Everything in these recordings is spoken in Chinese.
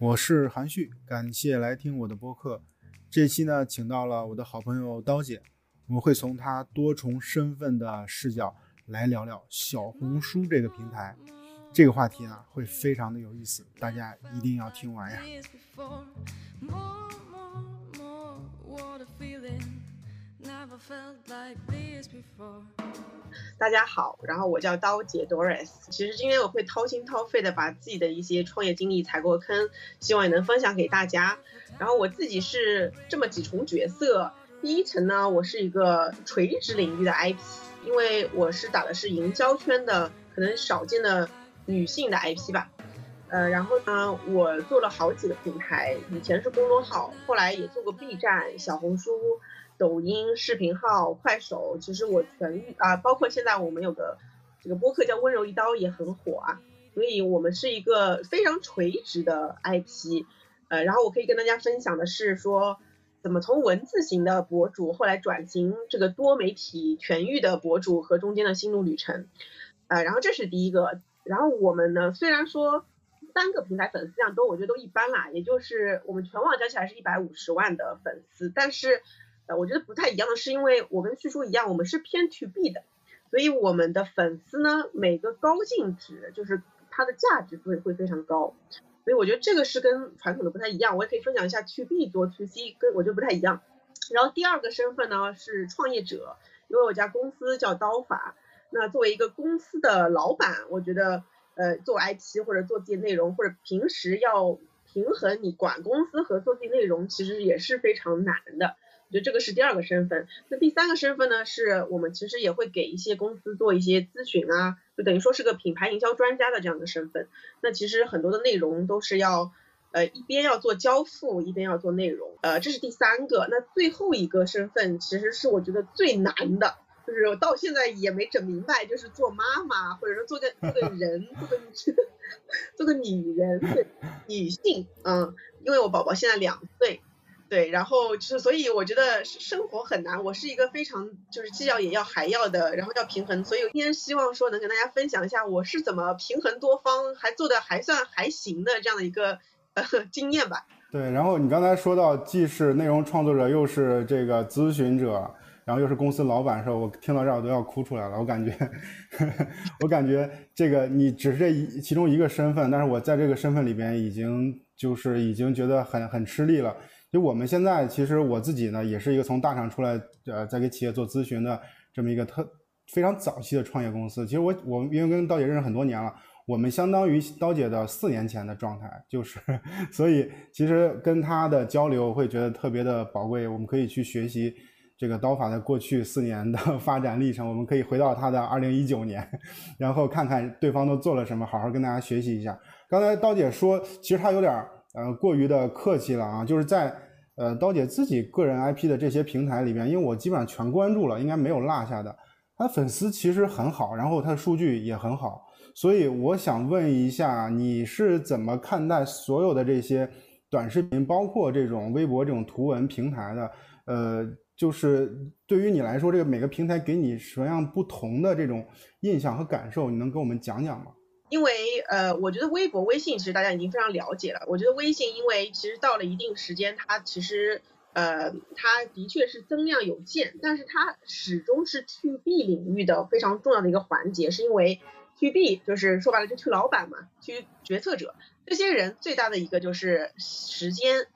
我是韩旭，感谢来听我的播客。这期呢，请到了我的好朋友刀姐，我们会从她多重身份的视角来聊聊小红书这个平台。这个话题呢，会非常的有意思，大家一定要听完呀。大家好，然后我叫刀姐 Doris。其实今天我会掏心掏肺的把自己的一些创业经历踩过坑，希望也能分享给大家。然后我自己是这么几重角色，第一层呢，我是一个垂直领域的 IP，因为我是打的是营销圈的，可能少见的女性的 IP 吧。呃，然后呢，我做了好几个平台，以前是公众号，后来也做过 B 站、小红书。抖音视频号、快手，其实我全域啊，包括现在我们有个这个播客叫温柔一刀也很火啊，所以我们是一个非常垂直的 IP，呃，然后我可以跟大家分享的是说，怎么从文字型的博主后来转型这个多媒体全域的博主和中间的心路旅程，呃，然后这是第一个，然后我们呢虽然说三个平台粉丝量都我觉得都一般啦，也就是我们全网加起来是一百五十万的粉丝，但是。我觉得不太一样的是，因为我跟旭叔一样，我们是偏 to B 的，所以我们的粉丝呢，每个高净值就是它的价值会会非常高，所以我觉得这个是跟传统的不太一样。我也可以分享一下 to B 做 to C 跟我觉得不太一样。然后第二个身份呢是创业者，因为我家公司叫刀法，那作为一个公司的老板，我觉得呃做 IP 或者做自己内容，或者平时要平衡你管公司和做自己内容，其实也是非常难的。我觉得这个是第二个身份，那第三个身份呢，是我们其实也会给一些公司做一些咨询啊，就等于说是个品牌营销专家的这样的身份。那其实很多的内容都是要，呃，一边要做交付，一边要做内容，呃，这是第三个。那最后一个身份其实是我觉得最难的，就是我到现在也没整明白，就是做妈妈，或者说做个做个人，做个 做个女人，女性，嗯，因为我宝宝现在两岁。对，然后就是，所以我觉得生活很难。我是一个非常就是既要也要还要的，然后要平衡。所以我今天希望说能跟大家分享一下我是怎么平衡多方，还做的还算还行的这样的一个呃经验吧。对，然后你刚才说到既是内容创作者，又是这个咨询者，然后又是公司老板的时候，我听到这儿我都要哭出来了。我感觉，我感觉这个你只是这一其中一个身份，但是我在这个身份里边已经就是已经觉得很很吃力了。就我们现在，其实我自己呢，也是一个从大厂出来，呃，在给企业做咨询的这么一个特非常早期的创业公司。其实我我们因为跟刀姐认识很多年了，我们相当于刀姐的四年前的状态，就是，所以其实跟她的交流会觉得特别的宝贵。我们可以去学习这个刀法的过去四年的 发展历程，我们可以回到她的二零一九年，然后看看对方都做了什么，好好跟大家学习一下。刚才刀姐说，其实她有点。呃，过于的客气了啊，就是在呃刀姐自己个人 IP 的这些平台里边，因为我基本上全关注了，应该没有落下的。他粉丝其实很好，然后他的数据也很好，所以我想问一下，你是怎么看待所有的这些短视频，包括这种微博这种图文平台的？呃，就是对于你来说，这个每个平台给你什么样不同的这种印象和感受，你能跟我们讲讲吗？因为呃，我觉得微博、微信其实大家已经非常了解了。我觉得微信，因为其实到了一定时间，它其实呃，它的确是增量有限，但是它始终是 to B 领域的非常重要的一个环节，是因为 to B 就是说白了就 to 老板嘛，to 决策者这些人最大的一个就是时间，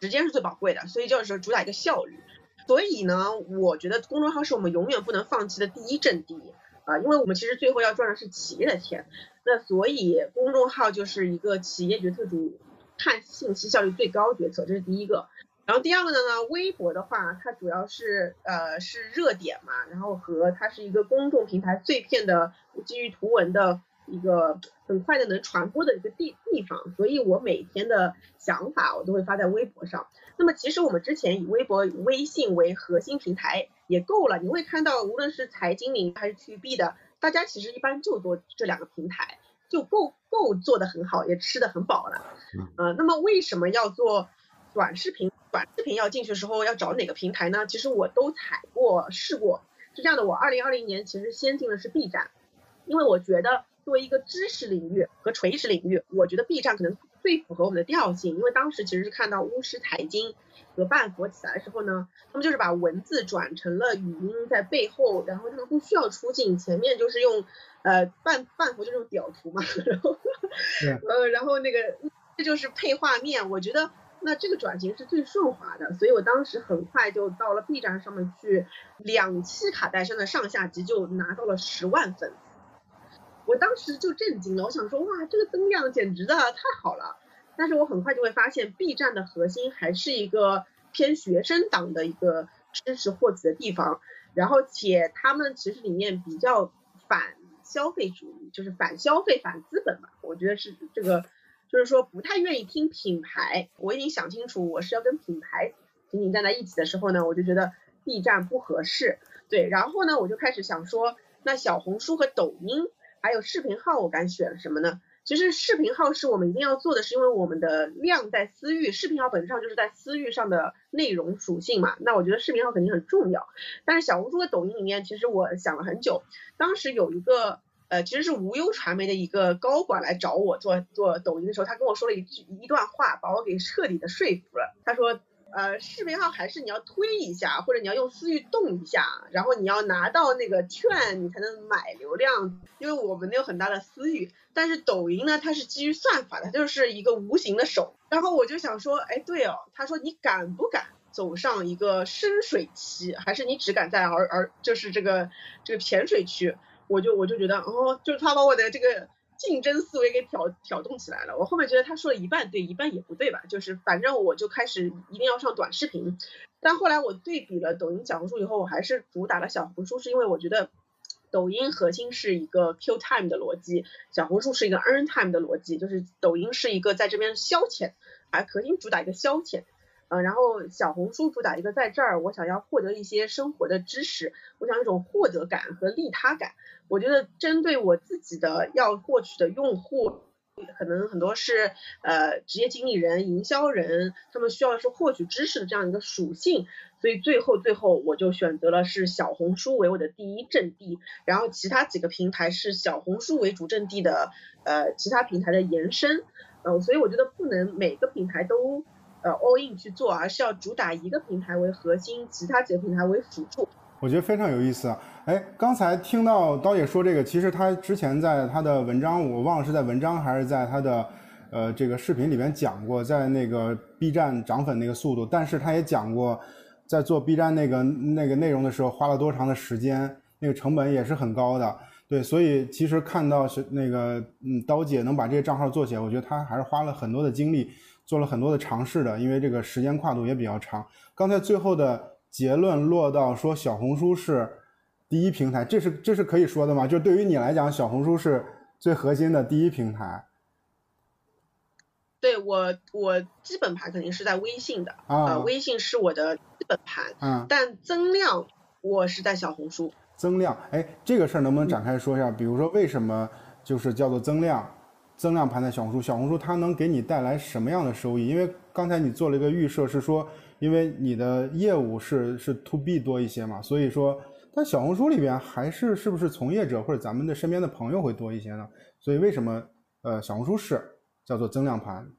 时间是最宝贵的，所以就是主打一个效率。所以呢，我觉得公众号是我们永远不能放弃的第一阵地啊，因为我们其实最后要赚的是企业的钱。那所以公众号就是一个企业决策组看信息效率最高决策，这是第一个。然后第二个呢呢，微博的话，它主要是呃是热点嘛，然后和它是一个公众平台碎片的基于图文的一个很快的能传播的一个地地方，所以我每天的想法我都会发在微博上。那么其实我们之前以微博、微信为核心平台也够了，你会看到无论是财经领域还是区 B 的。大家其实一般就做这两个平台就够够做的很好，也吃的很饱了。呃，那么为什么要做短视频？短视频要进去的时候要找哪个平台呢？其实我都踩过试过。是这样的，我二零二零年其实先进的是 B 站，因为我觉得作为一个知识领域和垂直领域，我觉得 B 站可能最符合我们的调性，因为当时其实是看到巫师财经和半佛起来的时候呢，他们就是把文字转成了语音在背后，然后他们不需要出镜，前面就是用呃半半佛就这种屌图嘛，然后 呃然后那个这就是配画面，我觉得。那这个转型是最顺滑的，所以我当时很快就到了 B 站上面去，两期卡戴珊的上下集就拿到了十万粉，我当时就震惊了，我想说哇，这个增量简直的太好了。但是我很快就会发现，B 站的核心还是一个偏学生党的一个知识获取的地方，然后且他们其实里面比较反消费主义，就是反消费、反资本嘛，我觉得是这个。就是说不太愿意听品牌，我已经想清楚我是要跟品牌紧紧站在一起的时候呢，我就觉得 B 站不合适。对，然后呢，我就开始想说，那小红书和抖音还有视频号，我该选什么呢？其实视频号是我们一定要做的，是因为我们的量在私域，视频号本质上就是在私域上的内容属性嘛。那我觉得视频号肯定很重要，但是小红书和抖音里面，其实我想了很久，当时有一个。呃，其实是无忧传媒的一个高管来找我做做抖音的时候，他跟我说了一句一段话，把我给彻底的说服了。他说，呃，视频号还是你要推一下，或者你要用私域动一下，然后你要拿到那个券，你才能买流量，因为我们有很大的私域。但是抖音呢，它是基于算法的，它就是一个无形的手。然后我就想说，哎，对哦，他说你敢不敢走上一个深水期，还是你只敢在而而就是这个这个浅水区？我就我就觉得，哦，就是他把我的这个竞争思维给挑挑动起来了。我后面觉得他说了一半对，一半也不对吧？就是反正我就开始一定要上短视频。但后来我对比了抖音、小红书以后，我还是主打了小红书，是因为我觉得抖音核心是一个 Q time 的逻辑，小红书是一个 earn time 的逻辑，就是抖音是一个在这边消遣，啊核心主打一个消遣。嗯，然后小红书主打一个在这儿，我想要获得一些生活的知识，我想一种获得感和利他感。我觉得针对我自己的要获取的用户，可能很多是呃职业经理人、营销人，他们需要是获取知识的这样一个属性，所以最后最后我就选择了是小红书为我的第一阵地，然后其他几个平台是小红书为主阵地的呃其他平台的延伸。嗯，所以我觉得不能每个平台都呃 all in 去做，而是要主打一个平台为核心，其他几个平台为辅助。我觉得非常有意思啊！哎，刚才听到刀姐说这个，其实他之前在他的文章，我忘了是在文章还是在他的呃这个视频里面讲过，在那个 B 站涨粉那个速度，但是他也讲过，在做 B 站那个那个内容的时候花了多长的时间，那个成本也是很高的。对，所以其实看到是那个嗯刀姐能把这些账号做起来，我觉得他还是花了很多的精力，做了很多的尝试的，因为这个时间跨度也比较长。刚才最后的。结论落到说小红书是第一平台，这是这是可以说的吗？就对于你来讲，小红书是最核心的第一平台。对我，我基本盘肯定是在微信的啊，微信是我的基本盘，嗯，但增量我是在小红书。增量，哎，这个事儿能不能展开说一下？比如说为什么就是叫做增量，增量盘在小红书，小红书它能给你带来什么样的收益？因为刚才你做了一个预设，是说。因为你的业务是是 to B 多一些嘛，所以说，但小红书里边还是是不是从业者或者咱们的身边的朋友会多一些呢？所以为什么呃小红书是叫做增量盘？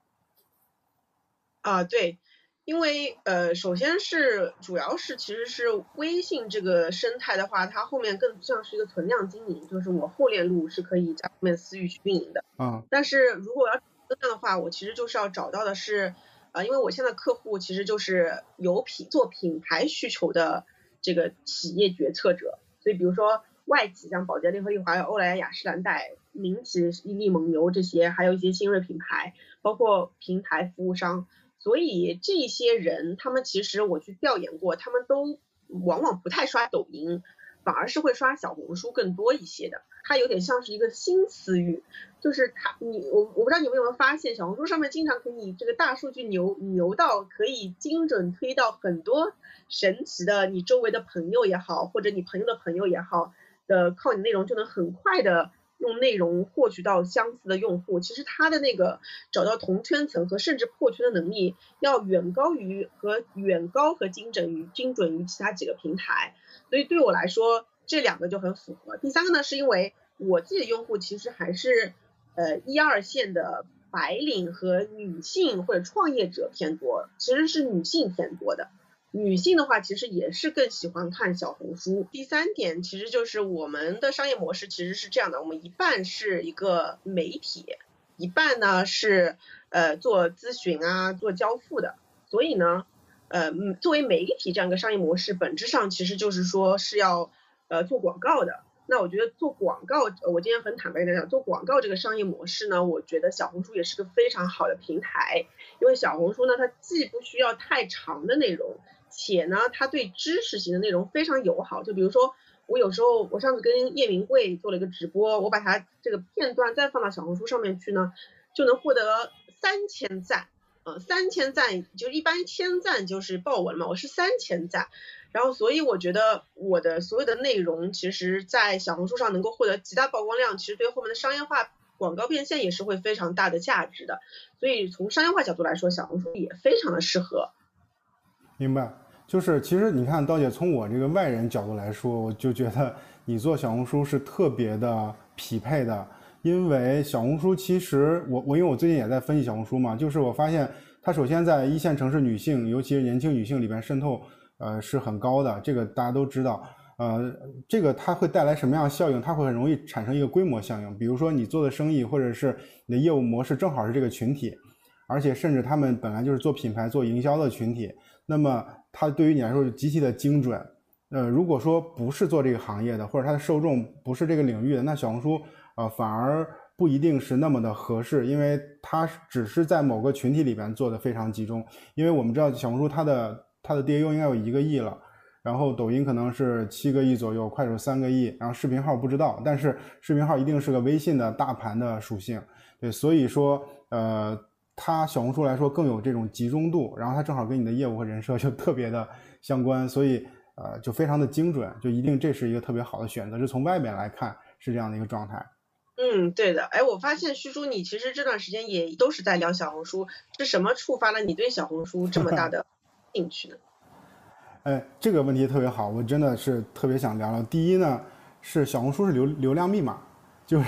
啊，对，因为呃首先是主要是其实是微信这个生态的话，它后面更像是一个存量经营，就是我后链路是可以在后面私域去运营的。嗯，但是如果要增量的话，我其实就是要找到的是。啊，因为我现在客户其实就是有品做品牌需求的这个企业决策者，所以比如说外企像宝洁、联合利华、欧莱雅、诗兰黛，民企伊利、蒙牛这些，还有一些新锐品牌，包括平台服务商，所以这些人他们其实我去调研过，他们都往往不太刷抖音，反而是会刷小红书更多一些的。它有点像是一个新词语，就是它你我我不知道你们有没有发现，小红书上面经常可以这个大数据牛牛到可以精准推到很多神奇的你周围的朋友也好，或者你朋友的朋友也好的靠你内容就能很快的用内容获取到相似的用户。其实它的那个找到同圈层和甚至破圈的能力要远高于和远高和精准于精准于其他几个平台。所以对我来说。这两个就很符合。第三个呢，是因为我自己的用户其实还是呃一二线的白领和女性或者创业者偏多，其实是女性偏多的。女性的话，其实也是更喜欢看小红书。第三点，其实就是我们的商业模式其实是这样的，我们一半是一个媒体，一半呢是呃做咨询啊、做交付的。所以呢，呃，作为媒体这样一个商业模式，本质上其实就是说是要呃做广告的。那我觉得做广告，我今天很坦白跟大家讲，做广告这个商业模式呢，我觉得小红书也是个非常好的平台，因为小红书呢，它既不需要太长的内容，且呢，它对知识型的内容非常友好。就比如说，我有时候我上次跟叶明贵做了一个直播，我把它这个片段再放到小红书上面去呢，就能获得三千赞，呃，三千赞就一般一千赞就是爆文嘛，我是三千赞。然后，所以我觉得我的所有的内容，其实，在小红书上能够获得极大曝光量，其实对后面的商业化广告变现也是会非常大的价值的。所以从商业化角度来说，小红书也非常的适合。明白，就是其实你看，刀姐从我这个外人角度来说，我就觉得你做小红书是特别的匹配的，因为小红书其实我我因为我最近也在分析小红书嘛，就是我发现它首先在一线城市女性，尤其是年轻女性里边渗透。呃，是很高的，这个大家都知道。呃，这个它会带来什么样的效应？它会很容易产生一个规模效应。比如说你做的生意，或者是你的业务模式正好是这个群体，而且甚至他们本来就是做品牌、做营销的群体，那么它对于你来说就极其的精准。呃，如果说不是做这个行业的，或者它的受众不是这个领域的，那小红书啊反而不一定是那么的合适，因为它只是在某个群体里边做的非常集中。因为我们知道小红书它的。它的 DAU 应该有一个亿了，然后抖音可能是七个亿左右，快手三个亿，然后视频号不知道，但是视频号一定是个微信的大盘的属性，对，所以说，呃，它小红书来说更有这种集中度，然后它正好跟你的业务和人设就特别的相关，所以呃就非常的精准，就一定这是一个特别好的选择，就从外面来看是这样的一个状态。嗯，对的，哎，我发现旭叔你其实这段时间也都是在聊小红书，是什么触发了你对小红书这么大的？兴趣呢？哎，这个问题特别好，我真的是特别想聊聊。第一呢，是小红书是流流量密码，就是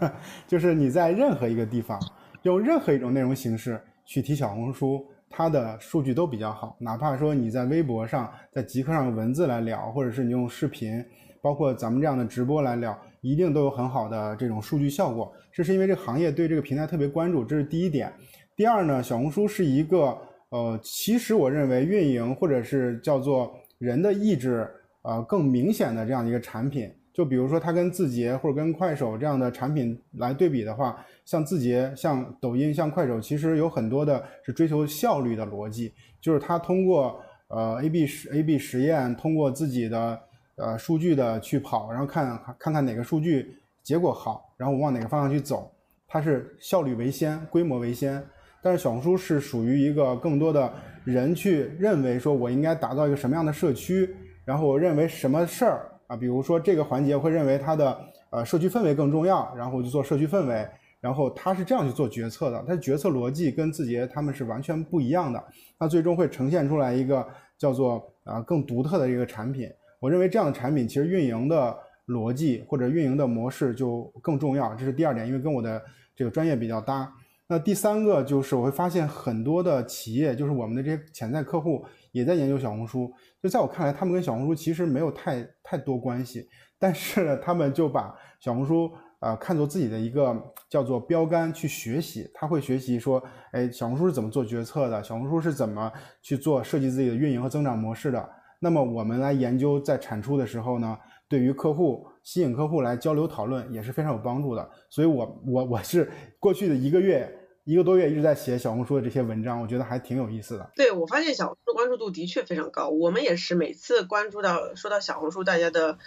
就是你在任何一个地方用任何一种内容形式去提小红书，它的数据都比较好。哪怕说你在微博上、在极客上用文字来聊，或者是你用视频，包括咱们这样的直播来聊，一定都有很好的这种数据效果。这是因为这个行业对这个平台特别关注，这是第一点。第二呢，小红书是一个。呃，其实我认为运营或者是叫做人的意志，呃，更明显的这样一个产品，就比如说它跟字节或者跟快手这样的产品来对比的话，像字节、像抖音、像快手，其实有很多的是追求效率的逻辑，就是它通过呃 A B 实 A B 实验，通过自己的呃数据的去跑，然后看看看哪个数据结果好，然后我往哪个方向去走，它是效率为先，规模为先。但是小红书是属于一个更多的人去认为说，我应该打造一个什么样的社区，然后我认为什么事儿啊，比如说这个环节会认为它的呃社区氛围更重要，然后我就做社区氛围，然后他是这样去做决策的，他决策逻辑跟字节他们是完全不一样的，那最终会呈现出来一个叫做啊更独特的一个产品。我认为这样的产品其实运营的逻辑或者运营的模式就更重要，这是第二点，因为跟我的这个专业比较搭。那第三个就是我会发现很多的企业，就是我们的这些潜在客户也在研究小红书。就在我看来，他们跟小红书其实没有太太多关系，但是呢，他们就把小红书啊看作自己的一个叫做标杆去学习。他会学习说，哎，小红书是怎么做决策的？小红书是怎么去做设计自己的运营和增长模式的？那么我们来研究在产出的时候呢，对于客户吸引客户来交流讨论也是非常有帮助的。所以，我我我是过去的一个月。一个多月一直在写小红书的这些文章，我觉得还挺有意思的。对我发现小红书关注度的确非常高，我们也是每次关注到说到小红书，大家的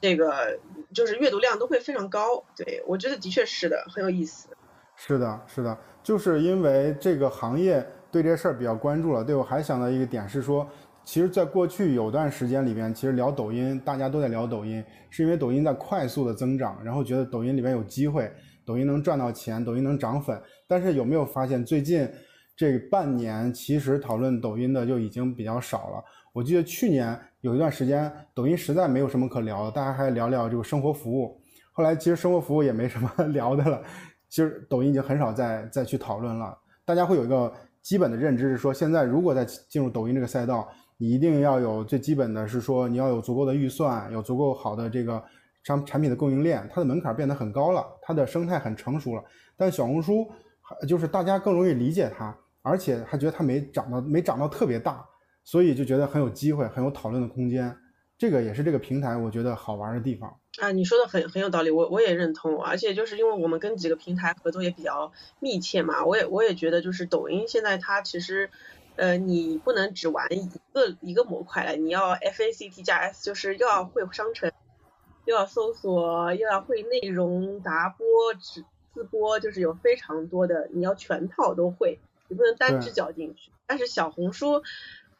这个就是阅读量都会非常高。对我觉得的确是的，很有意思。是的，是的，就是因为这个行业对这事儿比较关注了。对我还想到一个点是说，其实，在过去有段时间里边，其实聊抖音，大家都在聊抖音，是因为抖音在快速的增长，然后觉得抖音里面有机会。抖音能赚到钱，抖音能涨粉，但是有没有发现最近这半年其实讨论抖音的就已经比较少了？我记得去年有一段时间，抖音实在没有什么可聊的，大家还聊聊这个生活服务，后来其实生活服务也没什么 聊的了，其实抖音已经很少再再去讨论了。大家会有一个基本的认知是说，现在如果在进入抖音这个赛道，你一定要有最基本的是说，你要有足够的预算，有足够好的这个商产品的供应链，它的门槛变得很高了，它的生态很成熟了。但小红书就是大家更容易理解它，而且还觉得它没长到没长到特别大，所以就觉得很有机会，很有讨论的空间。这个也是这个平台我觉得好玩的地方。啊，你说的很很有道理，我我也认同，而且就是因为我们跟几个平台合作也比较密切嘛，我也我也觉得就是抖音现在它其实，呃，你不能只玩一个一个模块了，你要 F A C T 加 S，就是又要会商城，又要搜索，又要会内容达播、直自播，就是有非常多的，你要全套都会，你不能单只脚进去。但是小红书。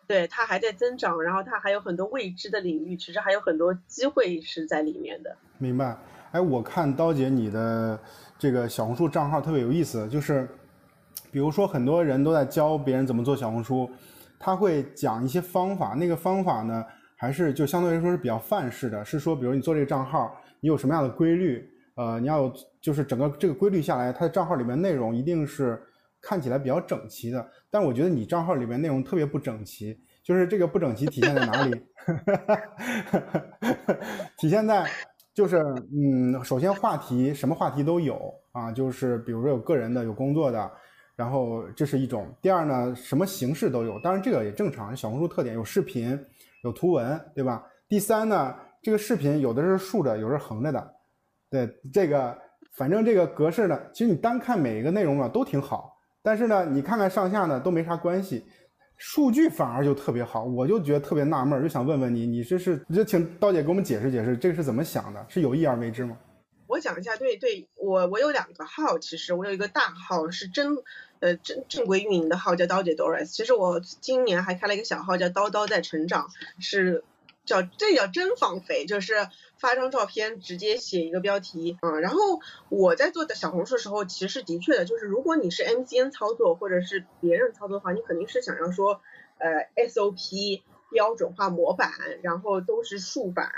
对它还在增长，然后它还有很多未知的领域，其实还有很多机会是在里面的。明白？哎，我看刀姐你的这个小红书账号特别有意思，就是比如说很多人都在教别人怎么做小红书，他会讲一些方法，那个方法呢还是就相对来说是比较范式的，是说比如你做这个账号，你有什么样的规律，呃，你要有就是整个这个规律下来，它的账号里面内容一定是。看起来比较整齐的，但我觉得你账号里面内容特别不整齐，就是这个不整齐体现在哪里？体现在就是嗯，首先话题什么话题都有啊，就是比如说有个人的，有工作的，然后这是一种。第二呢，什么形式都有，当然这个也正常，小红书特点有视频，有图文，对吧？第三呢，这个视频有的是竖着，有的是横着的，对这个，反正这个格式呢，其实你单看每一个内容啊都挺好。但是呢，你看看上下呢都没啥关系，数据反而就特别好，我就觉得特别纳闷，就想问问你，你这是就请刀姐给我们解释解释，这个是怎么想的？是有意而为之吗？我讲一下，对对，我我有两个号，其实我有一个大号是真呃正正规运营的号叫刀姐 Doris，其实我今年还开了一个小号叫刀刀在成长，是。叫这叫真放飞，就是发张照片直接写一个标题嗯。然后我在做的小红书的时候，其实的确的，就是如果你是 MCN 操作或者是别人操作的话，你肯定是想要说呃 SOP 标准化模板，然后都是竖版。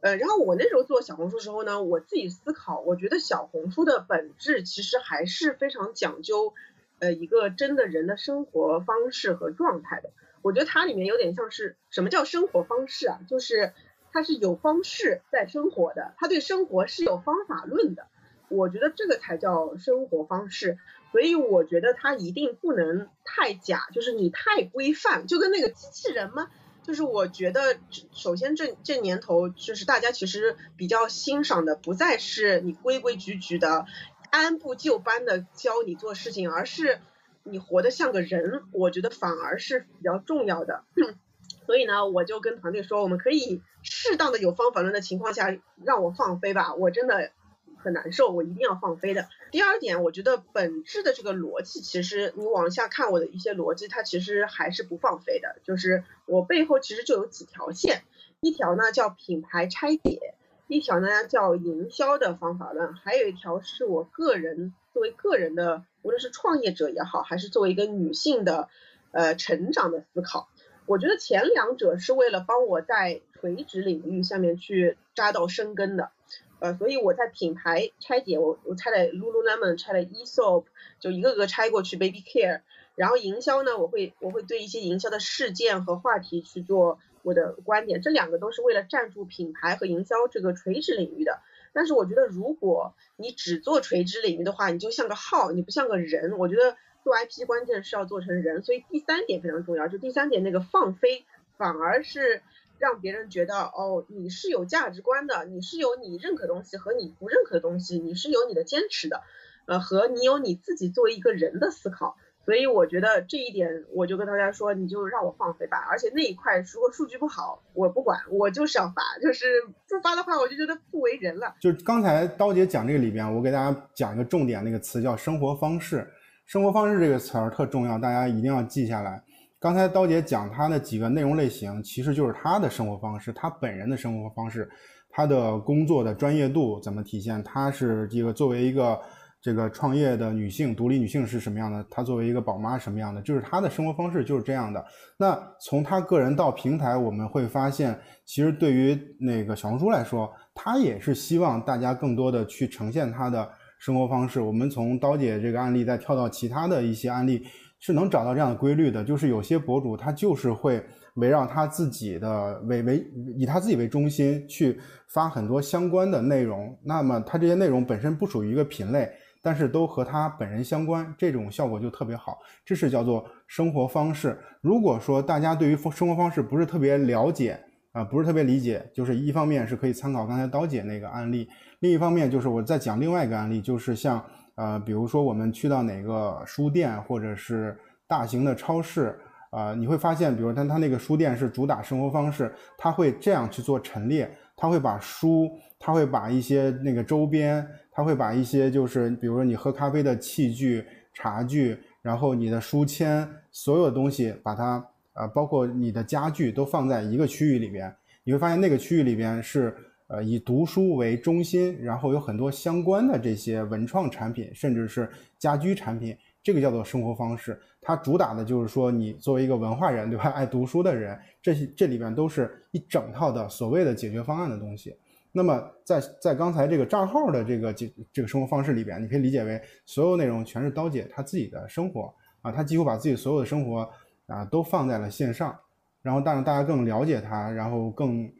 呃，然后我那时候做小红书时候呢，我自己思考，我觉得小红书的本质其实还是非常讲究呃一个真的人的生活方式和状态的。我觉得它里面有点像是什么叫生活方式啊？就是它是有方式在生活的，它对生活是有方法论的。我觉得这个才叫生活方式。所以我觉得它一定不能太假，就是你太规范，就跟那个机器人嘛。就是我觉得，首先这这年头，就是大家其实比较欣赏的，不再是你规规矩矩的、按部就班的教你做事情，而是。你活得像个人，我觉得反而是比较重要的。所以呢，我就跟团队说，我们可以适当的有方法论的情况下让我放飞吧，我真的很难受，我一定要放飞的。第二点，我觉得本质的这个逻辑，其实你往下看我的一些逻辑，它其实还是不放飞的。就是我背后其实就有几条线，一条呢叫品牌拆解，一条呢叫营销的方法论，还有一条是我个人作为个人的。无论是创业者也好，还是作为一个女性的，呃，成长的思考，我觉得前两者是为了帮我在垂直领域下面去扎到生根的，呃，所以我在品牌拆解，我我拆了 Lululemon，拆了 Esop，就一个个拆过去，Baby Care，然后营销呢，我会我会对一些营销的事件和话题去做我的观点，这两个都是为了站住品牌和营销这个垂直领域的。但是我觉得，如果你只做垂直领域的话，你就像个号，你不像个人。我觉得做 IP 关键是要做成人，所以第三点非常重要。就第三点那个放飞，反而是让别人觉得哦，你是有价值观的，你是有你认可东西和你不认可的东西，你是有你的坚持的，呃，和你有你自己作为一个人的思考。所以我觉得这一点，我就跟大家说，你就让我放飞吧。而且那一块如果数据不好，我不管，我就是要发，就是不发的话，我就觉得不为人了。就刚才刀姐讲这个里边，我给大家讲一个重点，那个词叫生活方式。生活方式这个词儿特重要，大家一定要记下来。刚才刀姐讲她的几个内容类型，其实就是她的生活方式，她本人的生活方式，她的工作的专业度怎么体现？她是这个作为一个。这个创业的女性、独立女性是什么样的，她作为一个宝妈什么样的，就是她的生活方式就是这样的。那从她个人到平台，我们会发现，其实对于那个小红书来说，她也是希望大家更多的去呈现她的生活方式。我们从刀姐这个案例再跳到其他的一些案例，是能找到这样的规律的，就是有些博主他就是会。围绕他自己的为为以他自己为中心去发很多相关的内容，那么他这些内容本身不属于一个品类，但是都和他本人相关，这种效果就特别好。这是叫做生活方式。如果说大家对于生活方式不是特别了解啊，不是特别理解，就是一方面是可以参考刚才刀姐那个案例，另一方面就是我在讲另外一个案例，就是像呃，比如说我们去到哪个书店或者是大型的超市。啊，你会发现，比如他他那个书店是主打生活方式，他会这样去做陈列，他会把书，他会把一些那个周边，他会把一些就是比如说你喝咖啡的器具、茶具，然后你的书签，所有的东西，把它啊，包括你的家具都放在一个区域里边，你会发现那个区域里边是呃以读书为中心，然后有很多相关的这些文创产品，甚至是家居产品。这个叫做生活方式，它主打的就是说，你作为一个文化人，对吧？爱读书的人，这些这里边都是一整套的所谓的解决方案的东西。那么，在在刚才这个账号的这个这这个生活方式里边，你可以理解为所有内容全是刀姐她自己的生活啊，她几乎把自己所有的生活啊都放在了线上，然后让大家更了解她，然后更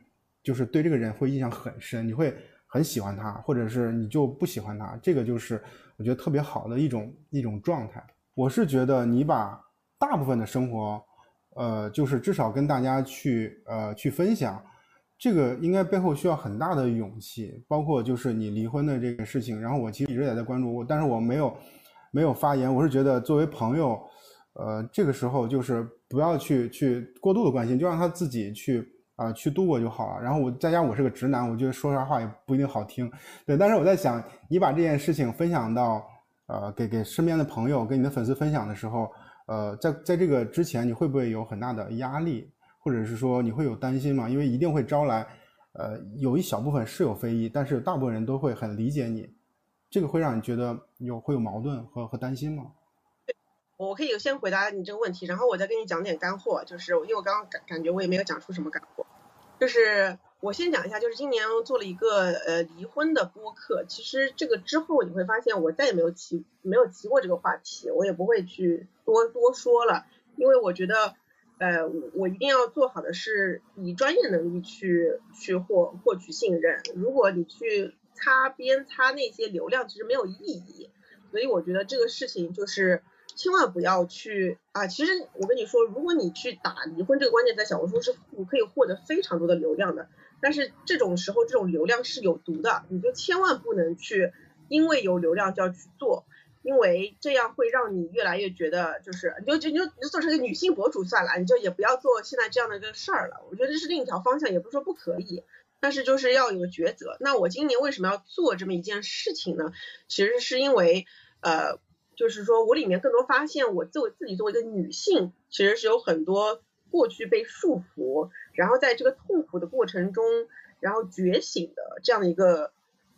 就是对这个人会印象很深，你会很喜欢他，或者是你就不喜欢他，这个就是。我觉得特别好的一种一种状态，我是觉得你把大部分的生活，呃，就是至少跟大家去呃去分享，这个应该背后需要很大的勇气，包括就是你离婚的这个事情。然后我其实一直也在关注我，但是我没有没有发言。我是觉得作为朋友，呃，这个时候就是不要去去过度的关心，就让他自己去。啊，去度过就好了。然后我再加上，我是个直男，我觉得说啥话也不一定好听，对。但是我在想，你把这件事情分享到，呃，给给身边的朋友，跟你的粉丝分享的时候，呃，在在这个之前，你会不会有很大的压力，或者是说你会有担心吗？因为一定会招来，呃，有一小部分是有非议，但是大部分人都会很理解你，这个会让你觉得有会有矛盾和和担心吗？我可以先回答你这个问题，然后我再跟你讲点干货，就是因为我刚刚感感觉我也没有讲出什么干货，就是我先讲一下，就是今年做了一个呃离婚的播客，其实这个之后你会发现我再也没有提没有提过这个话题，我也不会去多多说了，因为我觉得呃我一定要做好的是以专业能力去去获获取信任，如果你去擦边擦那些流量，其实没有意义，所以我觉得这个事情就是。千万不要去啊！其实我跟你说，如果你去打离婚这个关键，在小红书是你可以获得非常多的流量的。但是这种时候，这种流量是有毒的，你就千万不能去，因为有流量就要去做，因为这样会让你越来越觉得，就是你就就你就你就做成一个女性博主算了，你就也不要做现在这样的一个事儿了。我觉得这是另一条方向，也不是说不可以，但是就是要有个抉择。那我今年为什么要做这么一件事情呢？其实是因为呃。就是说我里面更多发现，我作为自己作为一个女性，其实是有很多过去被束缚，然后在这个痛苦的过程中，然后觉醒的这样的一个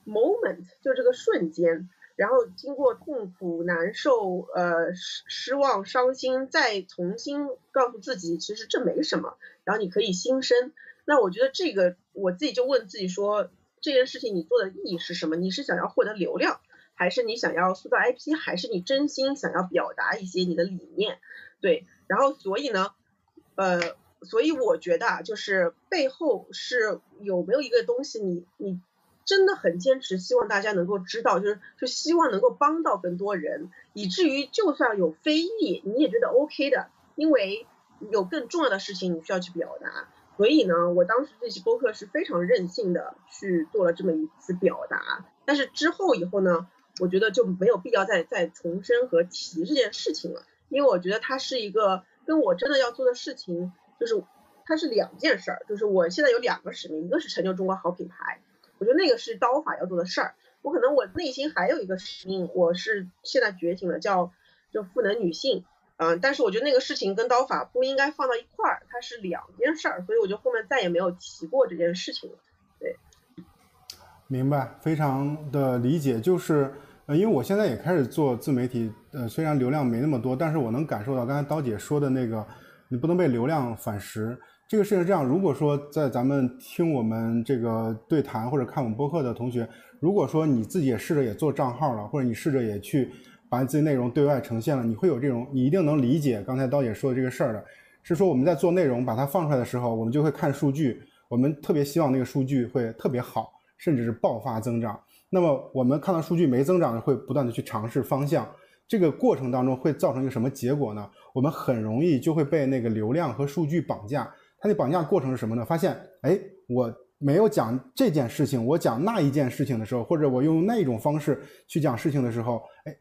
moment，就这个瞬间，然后经过痛苦、难受、呃失失望、伤心，再重新告诉自己，其实这没什么，然后你可以新生。那我觉得这个我自己就问自己说，这件事情你做的意义是什么？你是想要获得流量？还是你想要塑造 IP，还是你真心想要表达一些你的理念？对，然后所以呢，呃，所以我觉得啊，就是背后是有没有一个东西，你你真的很坚持，希望大家能够知道，就是就希望能够帮到更多人，以至于就算有非议，你也觉得 OK 的，因为有更重要的事情你需要去表达。所以呢，我当时这期播客是非常任性的去做了这么一次表达，但是之后以后呢？我觉得就没有必要再再重申和提这件事情了，因为我觉得它是一个跟我真的要做的事情，就是它是两件事儿，就是我现在有两个使命，一个是成就中国好品牌，我觉得那个是刀法要做的事儿，我可能我内心还有一个使命，我是现在觉醒了，叫就赋能女性，嗯，但是我觉得那个事情跟刀法不应该放到一块儿，它是两件事儿，所以我就后面再也没有提过这件事情了，对。明白，非常的理解，就是呃，因为我现在也开始做自媒体，呃，虽然流量没那么多，但是我能感受到刚才刀姐说的那个，你不能被流量反噬。这个事情是这样，如果说在咱们听我们这个对谈或者看我们播客的同学，如果说你自己也试着也做账号了，或者你试着也去把自己内容对外呈现了，你会有这种，你一定能理解刚才刀姐说的这个事儿的，是说我们在做内容把它放出来的时候，我们就会看数据，我们特别希望那个数据会特别好，甚至是爆发增长。那么我们看到数据没增长，会不断的去尝试方向。这个过程当中会造成一个什么结果呢？我们很容易就会被那个流量和数据绑架。它的绑架过程是什么呢？发现，哎，我没有讲这件事情，我讲那一件事情的时候，或者我用那一种方式去讲事情的时候，哎，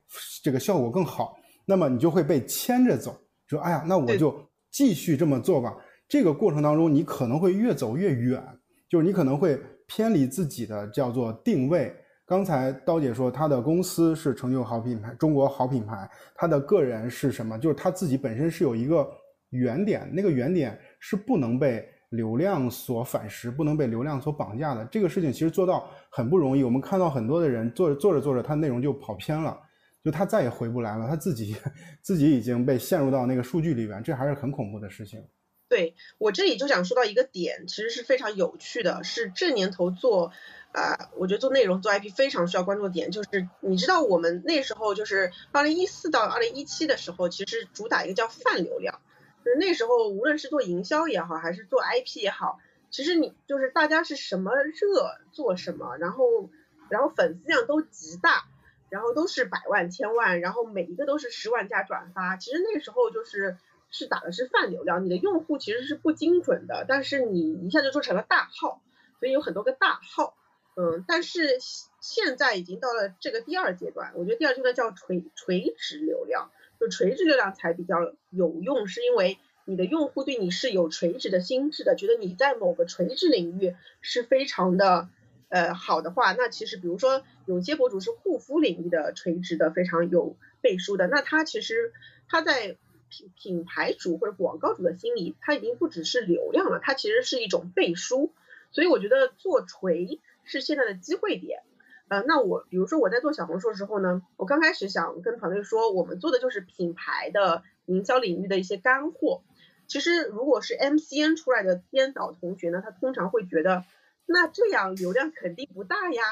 这个效果更好。那么你就会被牵着走，说，哎呀，那我就继续这么做吧。这个过程当中，你可能会越走越远，就是你可能会偏离自己的叫做定位。刚才刀姐说，她的公司是成就好品牌，中国好品牌。她的个人是什么？就是她自己本身是有一个原点，那个原点是不能被流量所反噬，不能被流量所绑架的。这个事情其实做到很不容易。我们看到很多的人做着做着做着，他内容就跑偏了，就他再也回不来了，他自己 自己已经被陷入到那个数据里边，这还是很恐怖的事情。对我这里就想说到一个点，其实是非常有趣的，是这年头做。啊，我觉得做内容做 IP 非常需要关注的点就是，你知道我们那时候就是二零一四到二零一七的时候，其实主打一个叫泛流量，就是那时候无论是做营销也好，还是做 IP 也好，其实你就是大家是什么热做什么，然后然后粉丝量都极大，然后都是百万千万，然后每一个都是十万加转发，其实那时候就是是打的是泛流量，你的用户其实是不精准的，但是你一下就做成了大号，所以有很多个大号。嗯，但是现在已经到了这个第二阶段，我觉得第二阶段叫垂垂直流量，就垂直流量才比较有用，是因为你的用户对你是有垂直的心智的，觉得你在某个垂直领域是非常的呃好的话，那其实比如说有些博主是护肤领域的垂直的非常有背书的，那他其实他在品品牌主或者广告主的心里，他已经不只是流量了，他其实是一种背书，所以我觉得做垂。是现在的机会点，呃，那我比如说我在做小红书的时候呢，我刚开始想跟团队说，我们做的就是品牌的营销领域的一些干货。其实如果是 MCN 出来的编导同学呢，他通常会觉得，那这样流量肯定不大呀，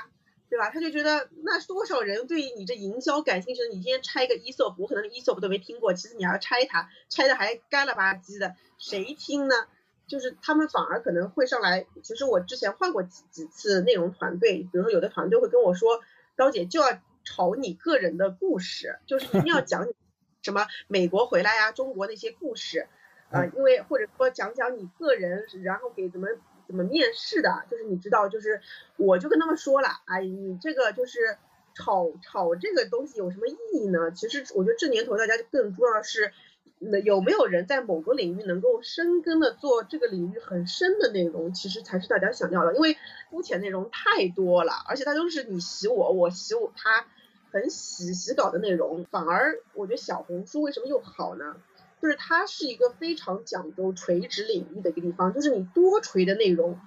对吧？他就觉得那多少人对于你这营销感兴趣？你今天拆一个 ESOP，我可能 ESOP 都没听过，其实你要拆它，拆的还干了吧唧的，谁听呢？就是他们反而可能会上来，其实我之前换过几几次内容团队，比如说有的团队会跟我说，高姐就要炒你个人的故事，就是一定要 讲什么美国回来呀，中国那些故事，啊，因为或者说讲讲你个人，然后给怎么怎么面试的，就是你知道，就是我就跟他们说了，哎，你这个就是炒炒这个东西有什么意义呢？其实我觉得这年头大家更重要的是。那有没有人在某个领域能够深耕的做这个领域很深的内容，其实才是大家想要的。因为肤浅内容太多了，而且它都是你洗我，我洗我，它很洗洗稿的内容。反而我觉得小红书为什么又好呢？就是它是一个非常讲究垂直领域的一个地方，就是你多垂的内容，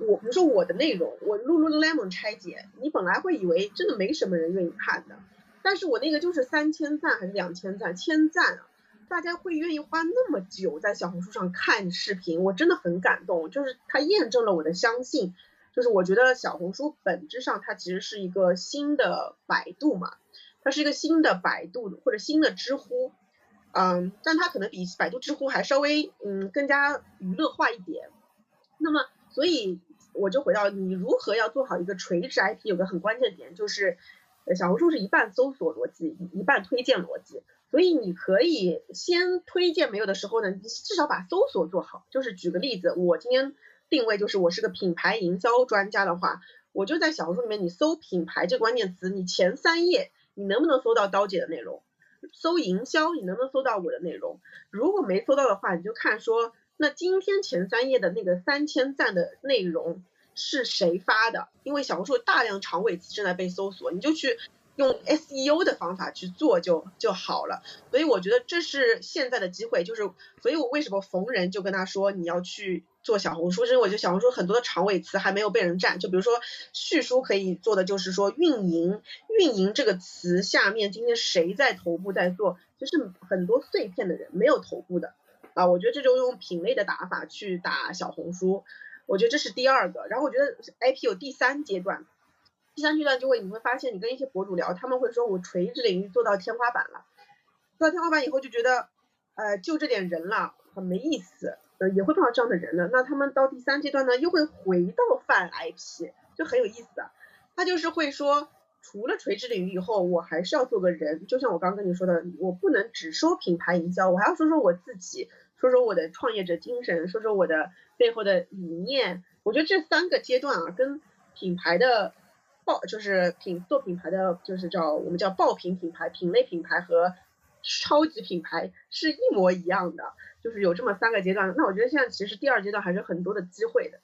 我比如说我的内容，我 Lululemon 拆解，你本来会以为真的没什么人愿意看的，但是我那个就是三千赞还是两千赞，千赞啊！大家会愿意花那么久在小红书上看视频，我真的很感动。就是它验证了我的相信，就是我觉得小红书本质上它其实是一个新的百度嘛，它是一个新的百度或者新的知乎，嗯，但它可能比百度知乎还稍微嗯更加娱乐化一点。那么，所以我就回到你如何要做好一个垂直 IP，有个很关键点就是，小红书是一半搜索逻辑，一半推荐逻辑。所以你可以先推荐没有的时候呢，你至少把搜索做好。就是举个例子，我今天定位就是我是个品牌营销专家的话，我就在小红书里面，你搜品牌这关键词，你前三页你能不能搜到刀姐的内容？搜营销你能不能搜到我的内容？如果没搜到的话，你就看说那今天前三页的那个三千赞的内容是谁发的？因为小红书大量长尾词正在被搜索，你就去。用 SEO 的方法去做就就好了。所以我觉得这是现在的机会，就是所以我为什么逢人就跟他说你要去做小红书，因为我觉得小红书很多的长尾词还没有被人占，就比如说序书可以做的就是说运营，运营这个词下面今天谁在头部在做，就是很多碎片的人没有头部的啊，我觉得这就用品类的打法去打小红书。我觉得这是第二个，然后我觉得 IP 有第三阶段，第三阶段就会你会发现，你跟一些博主聊，他们会说我垂直领域做到天花板了，做到天花板以后就觉得，呃，就这点人了，很没意思，呃，也会碰到这样的人了。那他们到第三阶段呢，又会回到泛 IP，就很有意思的，他就是会说，除了垂直领域以后，我还是要做个人，就像我刚跟你说的，我不能只说品牌营销，我还要说说我自己。说说我的创业者精神，说说我的背后的理念。我觉得这三个阶段啊，跟品牌的爆就是品做品牌的，就是叫我们叫爆品品牌、品类品牌和超级品牌是一模一样的，就是有这么三个阶段。那我觉得现在其实第二阶段还是很多的机会的。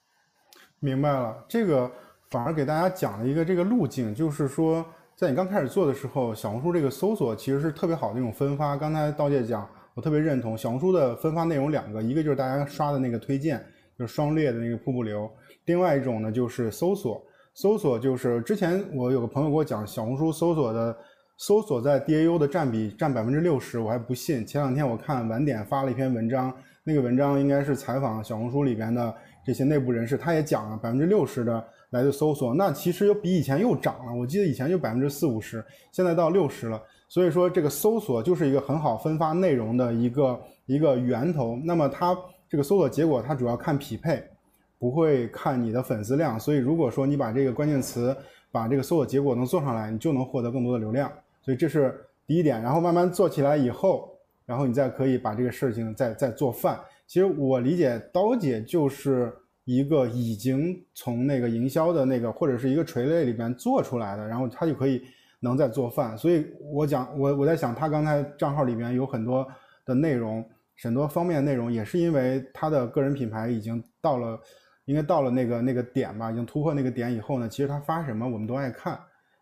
明白了，这个反而给大家讲了一个这个路径，就是说在你刚开始做的时候，小红书这个搜索其实是特别好的一种分发。刚才刀姐讲。我特别认同小红书的分发内容两个，一个就是大家刷的那个推荐，就是双列的那个瀑布流；另外一种呢就是搜索，搜索就是之前我有个朋友给我讲，小红书搜索的搜索在 DAU 的占比占百分之六十，我还不信。前两天我看晚点发了一篇文章，那个文章应该是采访小红书里边的这些内部人士，他也讲了百分之六十的来自搜索，那其实又比以前又涨了。我记得以前就百分之四五十，现在到六十了。所以说，这个搜索就是一个很好分发内容的一个一个源头。那么它这个搜索结果，它主要看匹配，不会看你的粉丝量。所以如果说你把这个关键词，把这个搜索结果能做上来，你就能获得更多的流量。所以这是第一点。然后慢慢做起来以后，然后你再可以把这个事情再再做饭。其实我理解刀姐就是一个已经从那个营销的那个或者是一个垂类里边做出来的，然后他就可以。能再做饭，所以我讲我我在想，他刚才账号里面有很多的内容，很多方面的内容，也是因为他的个人品牌已经到了，应该到了那个那个点吧，已经突破那个点以后呢，其实他发什么我们都爱看，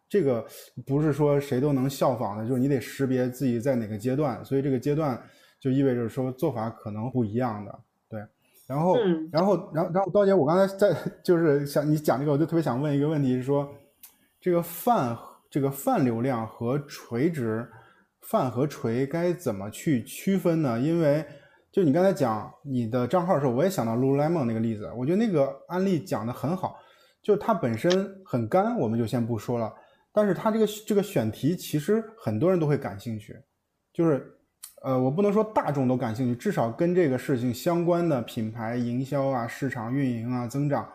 这个不是说谁都能效仿的，就是你得识别自己在哪个阶段，所以这个阶段就意味着说做法可能不一样的，对，然后然后然后然后刀姐，我刚才在就是想你讲这个，我就特别想问一个问题，是说这个泛。这个泛流量和垂直泛和垂该怎么去区分呢？因为就你刚才讲你的账号的时候，我也想到 Lululemon 那个例子，我觉得那个案例讲的很好。就是它本身很干，我们就先不说了。但是它这个这个选题其实很多人都会感兴趣，就是呃，我不能说大众都感兴趣，至少跟这个事情相关的品牌营销啊、市场运营啊、增长，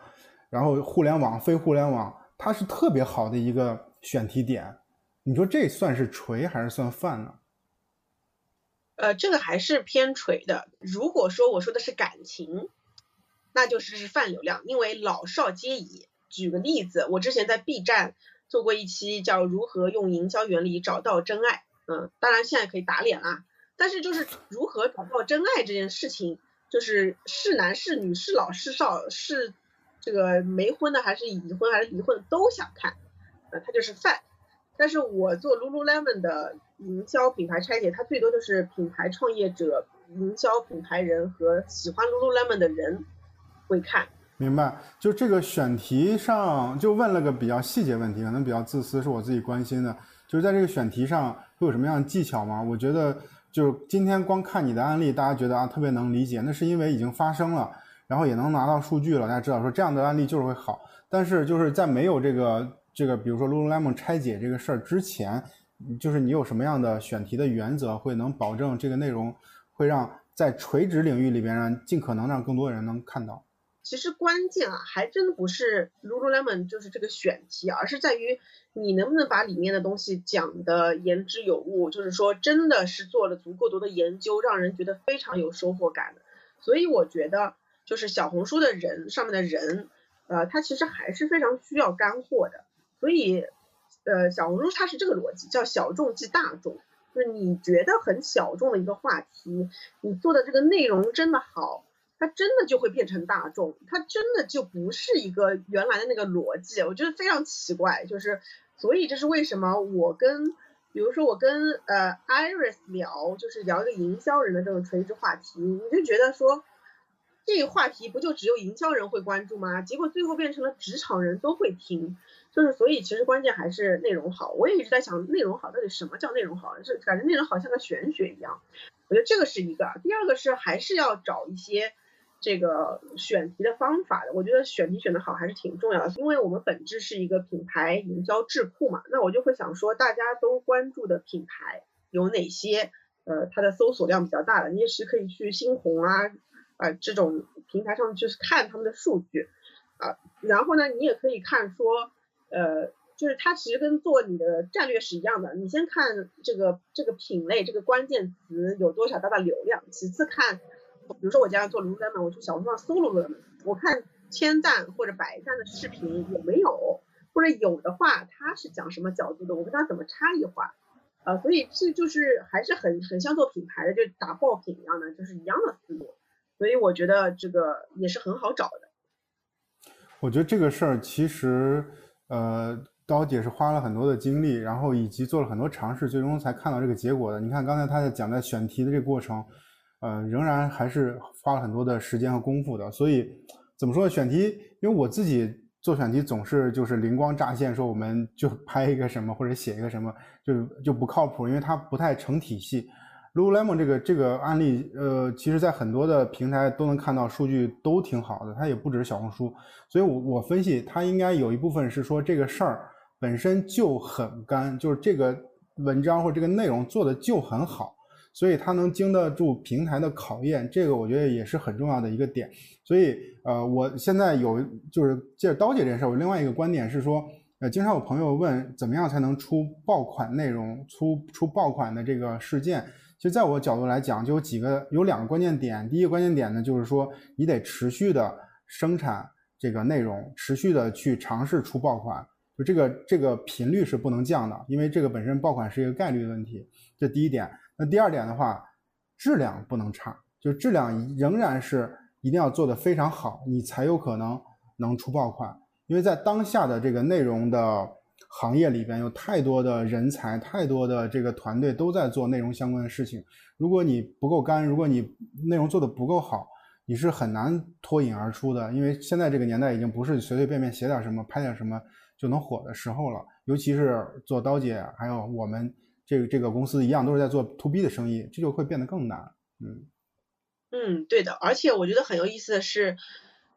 然后互联网、非互联网，它是特别好的一个。选题点，你说这算是锤还是算泛呢？呃，这个还是偏锤的。如果说我说的是感情，那就是是泛流量，因为老少皆宜。举个例子，我之前在 B 站做过一期叫如何用营销原理找到真爱，嗯，当然现在可以打脸啦。但是就是如何找到真爱这件事情，就是是男是女是老是少是这个没婚的还是已婚还是离婚的都想看。呃，它就是泛，但是我做 Lululemon 的营销品牌拆解，它最多就是品牌创业者、营销品牌人和喜欢 Lululemon 的人会看。明白，就这个选题上就问了个比较细节问题，可能比较自私，是我自己关心的，就是在这个选题上会有什么样的技巧吗？我觉得就今天光看你的案例，大家觉得啊特别能理解，那是因为已经发生了，然后也能拿到数据了，大家知道说这样的案例就是会好，但是就是在没有这个。这个比如说 Lululemon 拆解这个事儿之前，就是你有什么样的选题的原则，会能保证这个内容会让在垂直领域里边让尽可能让更多人能看到。其实关键啊，还真不是 Lululemon 就是这个选题，而是在于你能不能把里面的东西讲的言之有物，就是说真的是做了足够多的研究，让人觉得非常有收获感的。所以我觉得就是小红书的人上面的人，呃，他其实还是非常需要干货的。所以，呃，小红书它是这个逻辑，叫小众即大众，就是你觉得很小众的一个话题，你做的这个内容真的好，它真的就会变成大众，它真的就不是一个原来的那个逻辑，我觉得非常奇怪，就是所以这是为什么我跟，比如说我跟呃 Iris 聊，就是聊一个营销人的这种垂直话题，你就觉得说。这个话题不就只有营销人会关注吗？结果最后变成了职场人都会听，就是所以其实关键还是内容好。我也一直在想内容好到底什么叫内容好，是感觉内容好像个玄学一样。我觉得这个是一个，第二个是还是要找一些这个选题的方法的。我觉得选题选得好还是挺重要的，因为我们本质是一个品牌营销智库嘛。那我就会想说，大家都关注的品牌有哪些？呃，它的搜索量比较大的，你也是可以去新红啊。啊，这种平台上就是看他们的数据啊，然后呢，你也可以看说，呃，就是它其实跟做你的战略是一样的，你先看这个这个品类这个关键词有多少大的流量，其次看，比如说我家做 Lululemon，我去小红书上搜 Lululemon，我看千赞或者百赞的视频有没有，或者有的话，它是讲什么角度的，我跟它怎么差异化，啊，所以这就是还是很很像做品牌的，就打爆品一样的，就是一样的思路。所以我觉得这个也是很好找的。我觉得这个事儿其实，呃，刀姐是花了很多的精力，然后以及做了很多尝试，最终才看到这个结果的。你看刚才她在讲在选题的这个过程，呃，仍然还是花了很多的时间和功夫的。所以怎么说选题？因为我自己做选题总是就是灵光乍现，说我们就拍一个什么或者写一个什么，就就不靠谱，因为它不太成体系。Lululemon 这个这个案例，呃，其实，在很多的平台都能看到数据都挺好的，它也不只是小红书，所以，我我分析它应该有一部分是说这个事儿本身就很干，就是这个文章或者这个内容做的就很好，所以它能经得住平台的考验，这个我觉得也是很重要的一个点。所以，呃，我现在有就是借着刀姐这件事，我另外一个观点是说，呃，经常有朋友问怎么样才能出爆款内容，出出爆款的这个事件。其实，在我角度来讲，就有几个，有两个关键点。第一个关键点呢，就是说你得持续的生产这个内容，持续的去尝试出爆款，就这个这个频率是不能降的，因为这个本身爆款是一个概率的问题。这第一点。那第二点的话，质量不能差，就质量仍然是一定要做的非常好，你才有可能能出爆款。因为在当下的这个内容的。行业里边有太多的人才，太多的这个团队都在做内容相关的事情。如果你不够干，如果你内容做的不够好，你是很难脱颖而出的。因为现在这个年代已经不是随随便便写点什么、拍点什么就能火的时候了。尤其是做刀姐，还有我们这个这个公司一样，都是在做 to B 的生意，这就会变得更难。嗯嗯，对的。而且我觉得很有意思的是。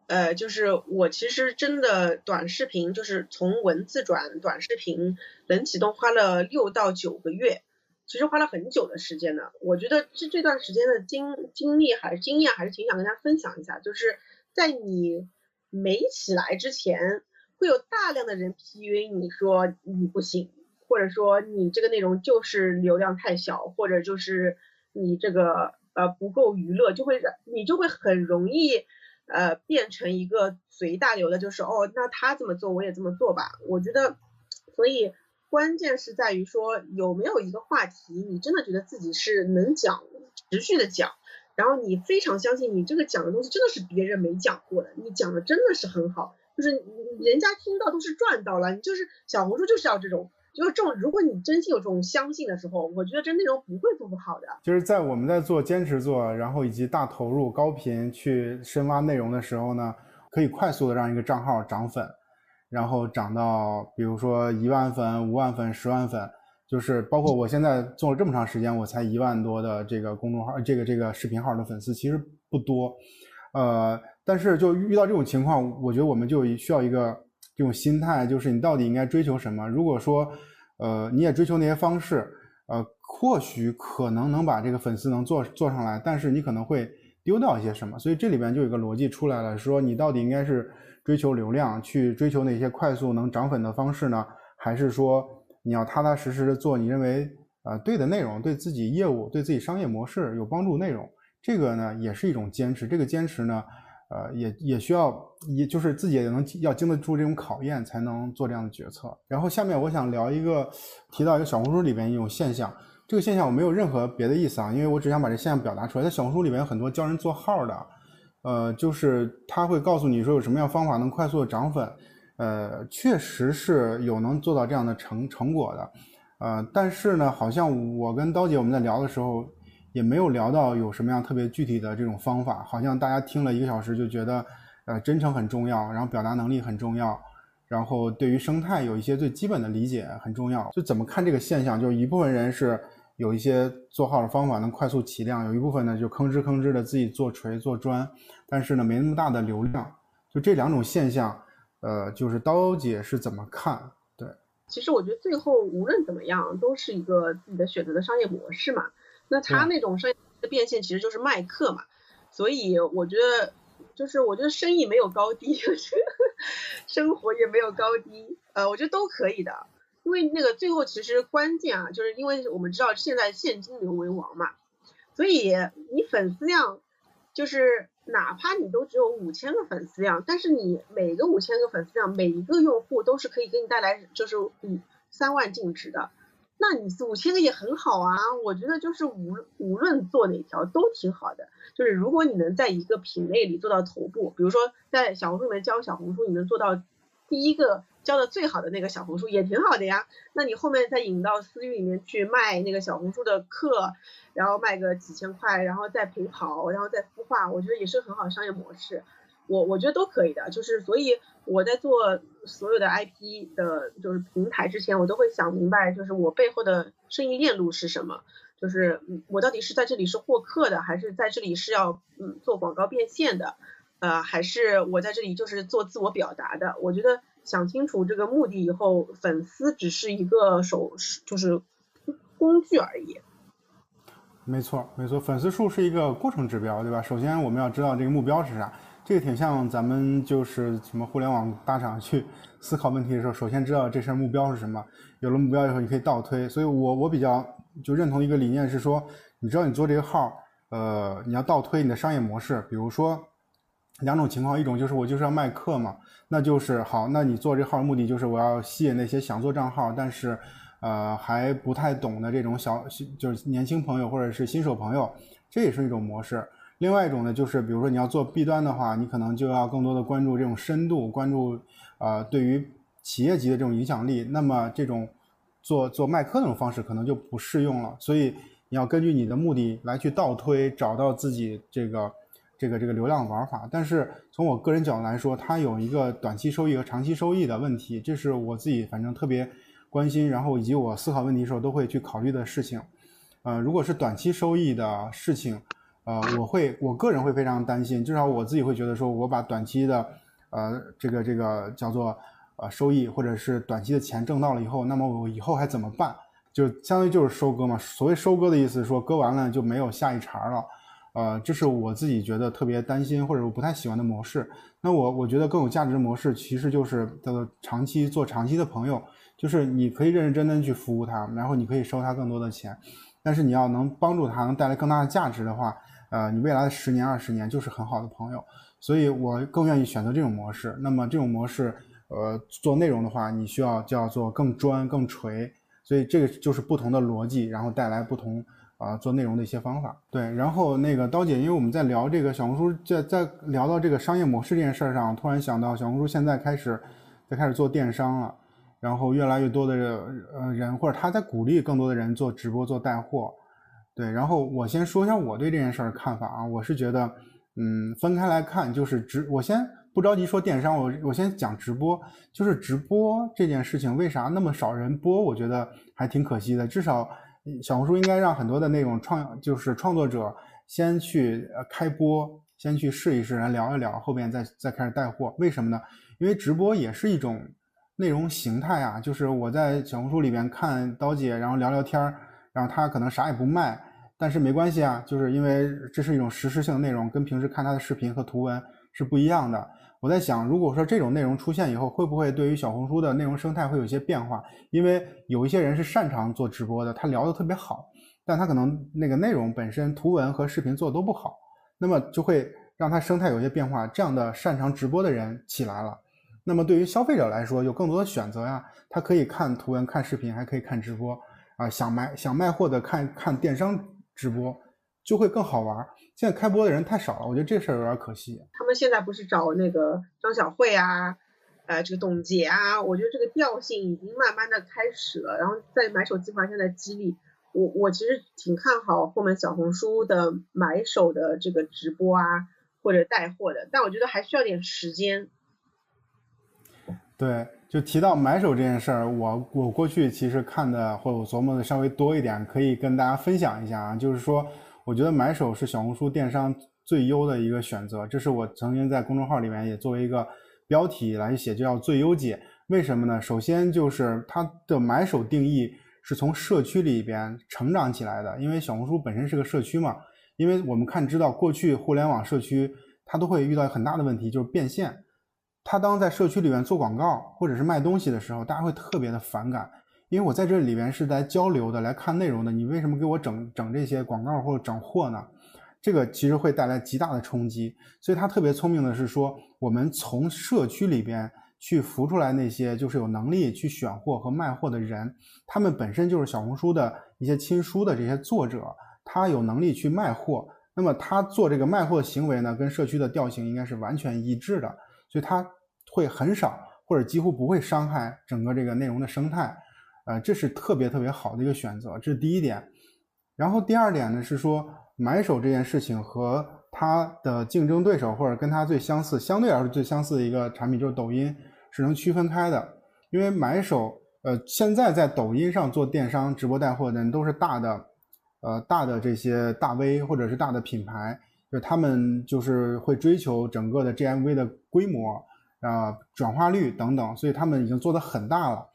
呃，就是我其实真的短视频，就是从文字转短视频，冷启动花了六到九个月，其实花了很久的时间呢。我觉得这这段时间的经经历还是经验，还是挺想跟大家分享一下。就是在你没起来之前，会有大量的人 PUA 你说你不行，或者说你这个内容就是流量太小，或者就是你这个呃不够娱乐，就会你就会很容易。呃，变成一个随大流的，就是哦，那他这么做，我也这么做吧。我觉得，所以关键是在于说有没有一个话题，你真的觉得自己是能讲，持续的讲，然后你非常相信你这个讲的东西真的是别人没讲过的，你讲的真的是很好，就是人家听到都是赚到了，你就是小红书就是要这种。就是这种，如果你真心有这种相信的时候，我觉得这内容不会做不好的。就是在我们在做坚持做，然后以及大投入、高频去深挖内容的时候呢，可以快速的让一个账号涨粉，然后涨到比如说一万粉、五万粉、十万粉，就是包括我现在做了这么长时间，我才一万多的这个公众号、这个这个视频号的粉丝，其实不多。呃，但是就遇到这种情况，我觉得我们就需要一个。这种心态就是你到底应该追求什么？如果说，呃，你也追求那些方式，呃，或许可能能把这个粉丝能做做上来，但是你可能会丢掉一些什么。所以这里边就有一个逻辑出来了，说你到底应该是追求流量，去追求那些快速能涨粉的方式呢，还是说你要踏踏实实的做你认为呃对的内容，对自己业务、对自己商业模式有帮助内容？这个呢也是一种坚持。这个坚持呢。呃，也也需要，也就是自己也能要经得住这种考验，才能做这样的决策。然后下面我想聊一个，提到一个小红书里边一种现象，这个现象我没有任何别的意思啊，因为我只想把这现象表达出来。在小红书里面有很多教人做号的，呃，就是他会告诉你说有什么样方法能快速的涨粉，呃，确实是有能做到这样的成成果的，呃，但是呢，好像我跟刀姐我们在聊的时候，也没有聊到有什么样特别具体的这种方法，好像大家听了一个小时就觉得，呃，真诚很重要，然后表达能力很重要，然后对于生态有一些最基本的理解很重要。就怎么看这个现象？就是一部分人是有一些做号的方法能快速起量，有一部分呢就吭哧吭哧的自己做锤做砖，但是呢没那么大的流量。就这两种现象。呃，就是刀姐是怎么看？对，其实我觉得最后无论怎么样，都是一个自己的选择的商业模式嘛。那他那种生意的变现其实就是卖课嘛，所以我觉得就是我觉得生意没有高低，就是生活也没有高低，呃，我觉得都可以的。因为那个最后其实关键啊，就是因为我们知道现在现金流为王嘛，所以你粉丝量就是。哪怕你都只有五千个粉丝量，但是你每个五千个粉丝量，每一个用户都是可以给你带来就是嗯三万净值的，那你五千个也很好啊。我觉得就是无无论做哪条都挺好的，就是如果你能在一个品类里做到头部，比如说在小红书里面教小红书，你能做到第一个。教的最好的那个小红书也挺好的呀，那你后面再引到私域里面去卖那个小红书的课，然后卖个几千块，然后再陪跑，然后再孵化，我觉得也是很好的商业模式。我我觉得都可以的，就是所以我在做所有的 IP 的，就是平台之前，我都会想明白，就是我背后的生意链路是什么，就是嗯我到底是在这里是获客的，还是在这里是要嗯做广告变现的，呃，还是我在这里就是做自我表达的？我觉得。想清楚这个目的以后，粉丝只是一个手，就是工具而已。没错，没错，粉丝数是一个过程指标，对吧？首先我们要知道这个目标是啥，这个挺像咱们就是什么互联网大厂去思考问题的时候，首先知道这事儿目标是什么，有了目标以后，你可以倒推。所以我我比较就认同一个理念是说，你知道你做这个号，呃，你要倒推你的商业模式，比如说。两种情况，一种就是我就是要卖课嘛，那就是好，那你做这号的目的就是我要吸引那些想做账号，但是，呃还不太懂的这种小就是年轻朋友或者是新手朋友，这也是一种模式。另外一种呢，就是比如说你要做 B 端的话，你可能就要更多的关注这种深度，关注呃对于企业级的这种影响力，那么这种做做卖课那种方式可能就不适用了。所以你要根据你的目的来去倒推，找到自己这个。这个这个流量玩法，但是从我个人角度来说，它有一个短期收益和长期收益的问题，这是我自己反正特别关心，然后以及我思考问题的时候都会去考虑的事情。呃，如果是短期收益的事情，呃，我会我个人会非常担心，至少我自己会觉得说，我把短期的呃这个这个叫做呃收益或者是短期的钱挣到了以后，那么我以后还怎么办？就相当于就是收割嘛。所谓收割的意思说，割完了就没有下一茬了。呃，这是我自己觉得特别担心或者我不太喜欢的模式。那我我觉得更有价值的模式，其实就是叫做长期做长期的朋友，就是你可以认认真真去服务他，然后你可以收他更多的钱，但是你要能帮助他，能带来更大的价值的话，呃，你未来的十年二十年就是很好的朋友。所以我更愿意选择这种模式。那么这种模式，呃，做内容的话，你需要叫做更专更锤，所以这个就是不同的逻辑，然后带来不同。啊，做内容的一些方法，对，然后那个刀姐，因为我们在聊这个小红书，在在聊到这个商业模式这件事儿上，突然想到小红书现在开始在开始做电商了，然后越来越多的呃人或者他在鼓励更多的人做直播做带货，对，然后我先说一下我对这件事儿的看法啊，我是觉得，嗯，分开来看就是直，我先不着急说电商，我我先讲直播，就是直播这件事情为啥那么少人播，我觉得还挺可惜的，至少。小红书应该让很多的那种创，就是创作者先去呃开播，先去试一试，然后聊一聊，后边再再开始带货。为什么呢？因为直播也是一种内容形态啊。就是我在小红书里边看刀姐，然后聊聊天儿，然后她可能啥也不卖，但是没关系啊，就是因为这是一种实时性的内容，跟平时看她的视频和图文是不一样的。我在想，如果说这种内容出现以后，会不会对于小红书的内容生态会有些变化？因为有一些人是擅长做直播的，他聊得特别好，但他可能那个内容本身图文和视频做的都不好，那么就会让他生态有些变化。这样的擅长直播的人起来了，那么对于消费者来说有更多的选择呀，他可以看图文、看视频，还可以看直播啊，想买想卖货的看看电商直播。就会更好玩。现在开播的人太少了，我觉得这事儿有点可惜。他们现在不是找那个张小慧啊，呃这个董洁啊，我觉得这个调性已经慢慢的开始了。然后在买手计划现在激励我，我其实挺看好后面小红书的买手的这个直播啊或者带货的，但我觉得还需要点时间。对，就提到买手这件事儿，我我过去其实看的或者我琢磨的稍微多一点，可以跟大家分享一下啊。就是说，我觉得买手是小红书电商最优的一个选择，这是我曾经在公众号里面也作为一个标题来写，就叫最优解。为什么呢？首先就是它的买手定义是从社区里边成长起来的，因为小红书本身是个社区嘛。因为我们看知道，过去互联网社区它都会遇到很大的问题，就是变现。他当在社区里面做广告或者是卖东西的时候，大家会特别的反感，因为我在这里边是来交流的，来看内容的，你为什么给我整整这些广告或者整货呢？这个其实会带来极大的冲击。所以他特别聪明的是说，我们从社区里边去浮出来那些就是有能力去选货和卖货的人，他们本身就是小红书的一些亲书的这些作者，他有能力去卖货，那么他做这个卖货行为呢，跟社区的调性应该是完全一致的。所以它会很少或者几乎不会伤害整个这个内容的生态，呃，这是特别特别好的一个选择，这是第一点。然后第二点呢是说，买手这件事情和它的竞争对手或者跟它最相似、相对来说最相似的一个产品就是抖音是能区分开的，因为买手呃现在在抖音上做电商直播带货的人都是大的，呃大的这些大 V 或者是大的品牌。就他们就是会追求整个的 GMV 的规模啊、转化率等等，所以他们已经做得很大了。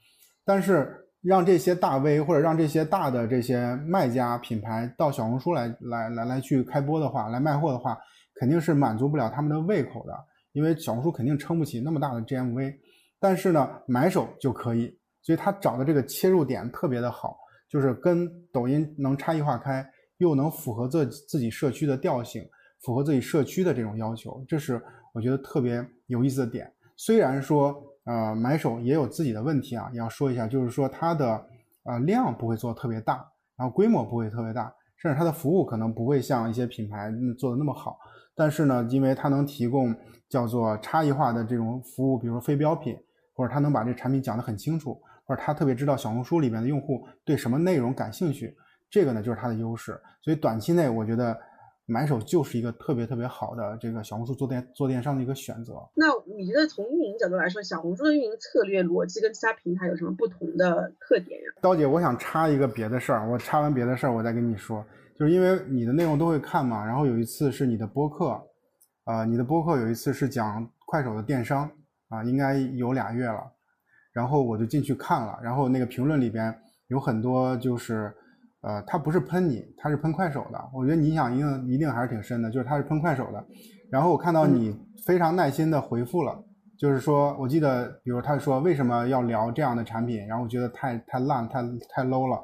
但是让这些大 V 或者让这些大的这些卖家品牌到小红书来来来来去开播的话，来卖货的话，肯定是满足不了他们的胃口的，因为小红书肯定撑不起那么大的 GMV。但是呢，买手就可以，所以他找的这个切入点特别的好，就是跟抖音能差异化开，又能符合自自己社区的调性。符合自己社区的这种要求，这是我觉得特别有意思的点。虽然说，呃，买手也有自己的问题啊，也要说一下，就是说它的呃量不会做特别大，然后规模不会特别大，甚至它的服务可能不会像一些品牌做的那么好。但是呢，因为它能提供叫做差异化的这种服务，比如说非标品，或者它能把这产品讲得很清楚，或者它特别知道小红书里面的用户对什么内容感兴趣，这个呢就是它的优势。所以短期内我觉得。买手就是一个特别特别好的这个小红书做电做电商的一个选择。那你觉得从运营角度来说，小红书的运营策略逻辑跟其他平台有什么不同的特点呀？刀姐，我想插一个别的事儿，我插完别的事儿，我再跟你说，就是因为你的内容都会看嘛，然后有一次是你的播客，呃，你的播客有一次是讲快手的电商啊，应该有俩月了，然后我就进去看了，然后那个评论里边有很多就是。呃，他不是喷你，他是喷快手的。我觉得你想一定一定还是挺深的，就是他是喷快手的。然后我看到你非常耐心的回复了，就是说我记得，比如他说为什么要聊这样的产品，然后我觉得太太烂，太太 low 了。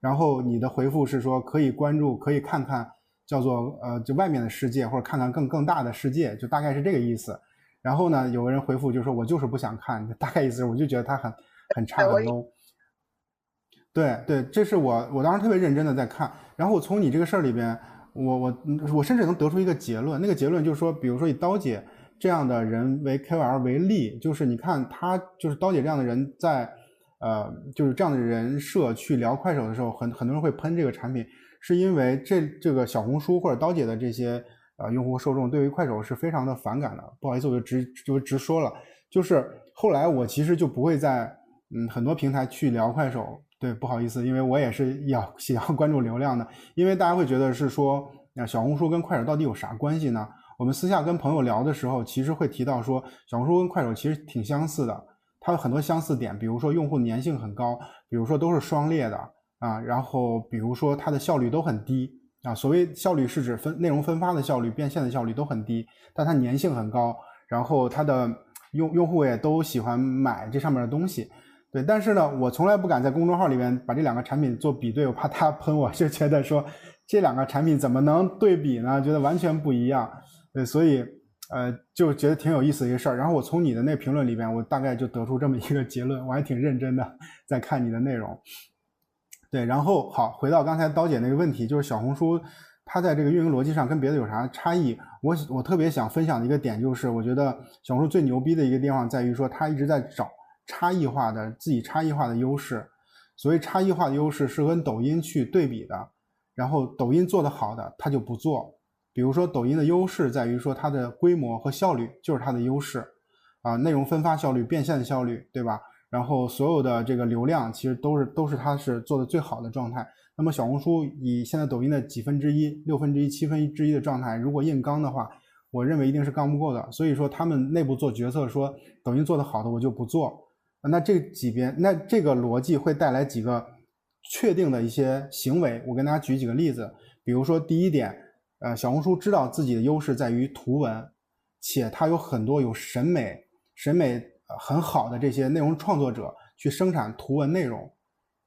然后你的回复是说可以关注，可以看看叫做呃就外面的世界，或者看看更更大的世界，就大概是这个意思。然后呢，有个人回复就说我就是不想看，大概意思我就觉得他很很差很 low。对对，这是我我当时特别认真的在看，然后我从你这个事儿里边，我我我甚至能得出一个结论，那个结论就是说，比如说以刀姐这样的人为 KOL 为例，就是你看他就是刀姐这样的人在，呃，就是这样的人设去聊快手的时候，很很多人会喷这个产品，是因为这这个小红书或者刀姐的这些呃用户受众对于快手是非常的反感的，不好意思，我就直就直说了，就是后来我其实就不会在嗯很多平台去聊快手。对，不好意思，因为我也是要想要关注流量的，因为大家会觉得是说，那小红书跟快手到底有啥关系呢？我们私下跟朋友聊的时候，其实会提到说，小红书跟快手其实挺相似的，它有很多相似点，比如说用户粘性很高，比如说都是双列的啊，然后比如说它的效率都很低啊。所谓效率是指分内容分发的效率、变现的效率都很低，但它粘性很高，然后它的用用户也都喜欢买这上面的东西。对，但是呢，我从来不敢在公众号里面把这两个产品做比对，我怕他喷我，就觉得说这两个产品怎么能对比呢？觉得完全不一样。对，所以呃，就觉得挺有意思一个事儿。然后我从你的那评论里边，我大概就得出这么一个结论，我还挺认真的在看你的内容。对，然后好，回到刚才刀姐那个问题，就是小红书它在这个运营逻辑上跟别的有啥差异？我我特别想分享的一个点就是，我觉得小红书最牛逼的一个地方在于说，它一直在找差异化的自己差异化的优势。所谓差异化的优势是跟抖音去对比的，然后抖音做得好的它就不做。比如说抖音的优势在于说它的规模和效率就是它的优势啊，内容分发效率、变现的效率，对吧？然后所有的这个流量其实都是都是它是做的最好的状态。那么小红书以现在抖音的几分之一、六分之一、七分之一的状态，如果硬刚的话，我认为一定是刚不够的。所以说他们内部做决策，说抖音做的好的我就不做。那这几边，那这个逻辑会带来几个确定的一些行为。我跟大家举几个例子，比如说第一点，呃，小红书知道自己的优势在于图文，且它有很多有审美、审美很好的这些内容创作者去生产图文内容，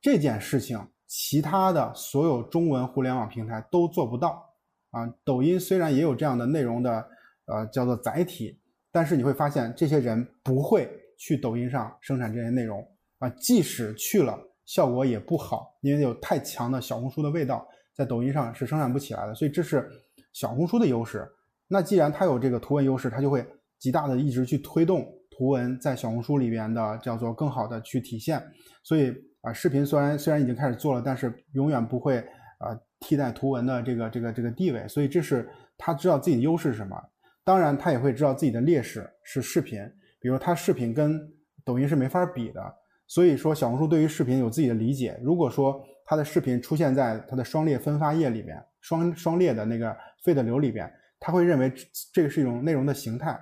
这件事情。其他的所有中文互联网平台都做不到啊！抖音虽然也有这样的内容的，呃，叫做载体，但是你会发现这些人不会去抖音上生产这些内容啊，即使去了，效果也不好，因为有太强的小红书的味道，在抖音上是生产不起来的。所以这是小红书的优势。那既然它有这个图文优势，它就会极大的一直去推动图文在小红书里边的叫做更好的去体现。所以。啊，视频虽然虽然已经开始做了，但是永远不会啊替代图文的这个这个这个地位，所以这是他知道自己的优势是什么。当然，他也会知道自己的劣势是视频，比如他视频跟抖音是没法比的。所以说，小红书对于视频有自己的理解。如果说他的视频出现在他的双列分发页里边，双双列的那个 feed 流里边，他会认为这个是一种内容的形态。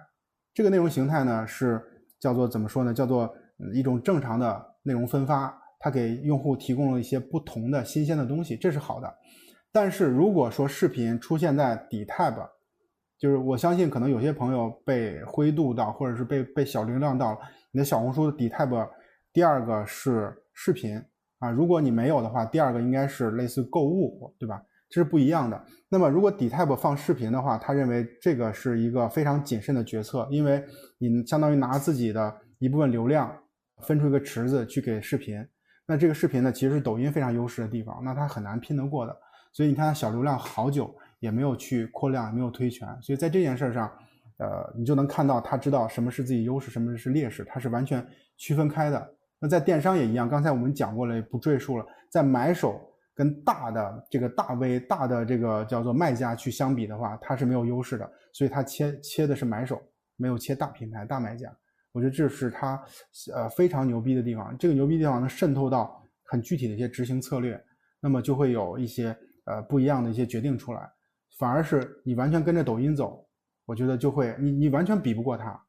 这个内容形态呢，是叫做怎么说呢？叫做一种正常的内容分发。它给用户提供了一些不同的新鲜的东西，这是好的。但是如果说视频出现在底 tab，就是我相信可能有些朋友被灰度到，或者是被被小流量到了。你的小红书的底 tab 第二个是视频啊，如果你没有的话，第二个应该是类似购物，对吧？这是不一样的。那么如果底 tab 放视频的话，他认为这个是一个非常谨慎的决策，因为你相当于拿自己的一部分流量分出一个池子去给视频。那这个视频呢，其实是抖音非常优势的地方，那它很难拼得过的。所以你看，小流量好久也没有去扩量，也没有推全。所以在这件事上，呃，你就能看到他知道什么是自己优势，什么是劣势，它是完全区分开的。那在电商也一样，刚才我们讲过了，不赘述了。在买手跟大的这个大 V、大的这个叫做卖家去相比的话，它是没有优势的。所以他切切的是买手，没有切大品牌、大卖家。我觉得这是他，呃，非常牛逼的地方。这个牛逼地方能渗透到很具体的一些执行策略，那么就会有一些呃不一样的一些决定出来。反而是你完全跟着抖音走，我觉得就会你你完全比不过它，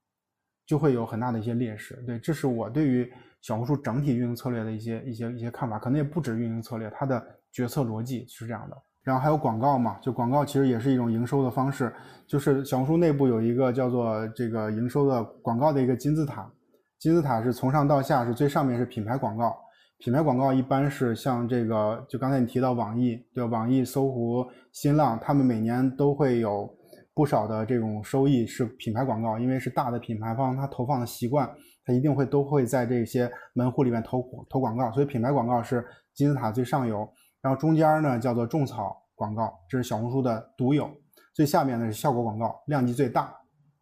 就会有很大的一些劣势。对，这是我对于小红书整体运营策略的一些一些一些看法，可能也不止运营策略，它的决策逻辑是这样的。然后还有广告嘛，就广告其实也是一种营收的方式，就是小红书内部有一个叫做这个营收的广告的一个金字塔，金字塔是从上到下是最上面是品牌广告，品牌广告一般是像这个，就刚才你提到网易，对网易、搜狐、新浪，他们每年都会有不少的这种收益是品牌广告，因为是大的品牌方，他投放的习惯，他一定会都会在这些门户里面投投广告，所以品牌广告是金字塔最上游。然后中间呢叫做种草广告，这是小红书的独有。最下面呢是效果广告，量级最大，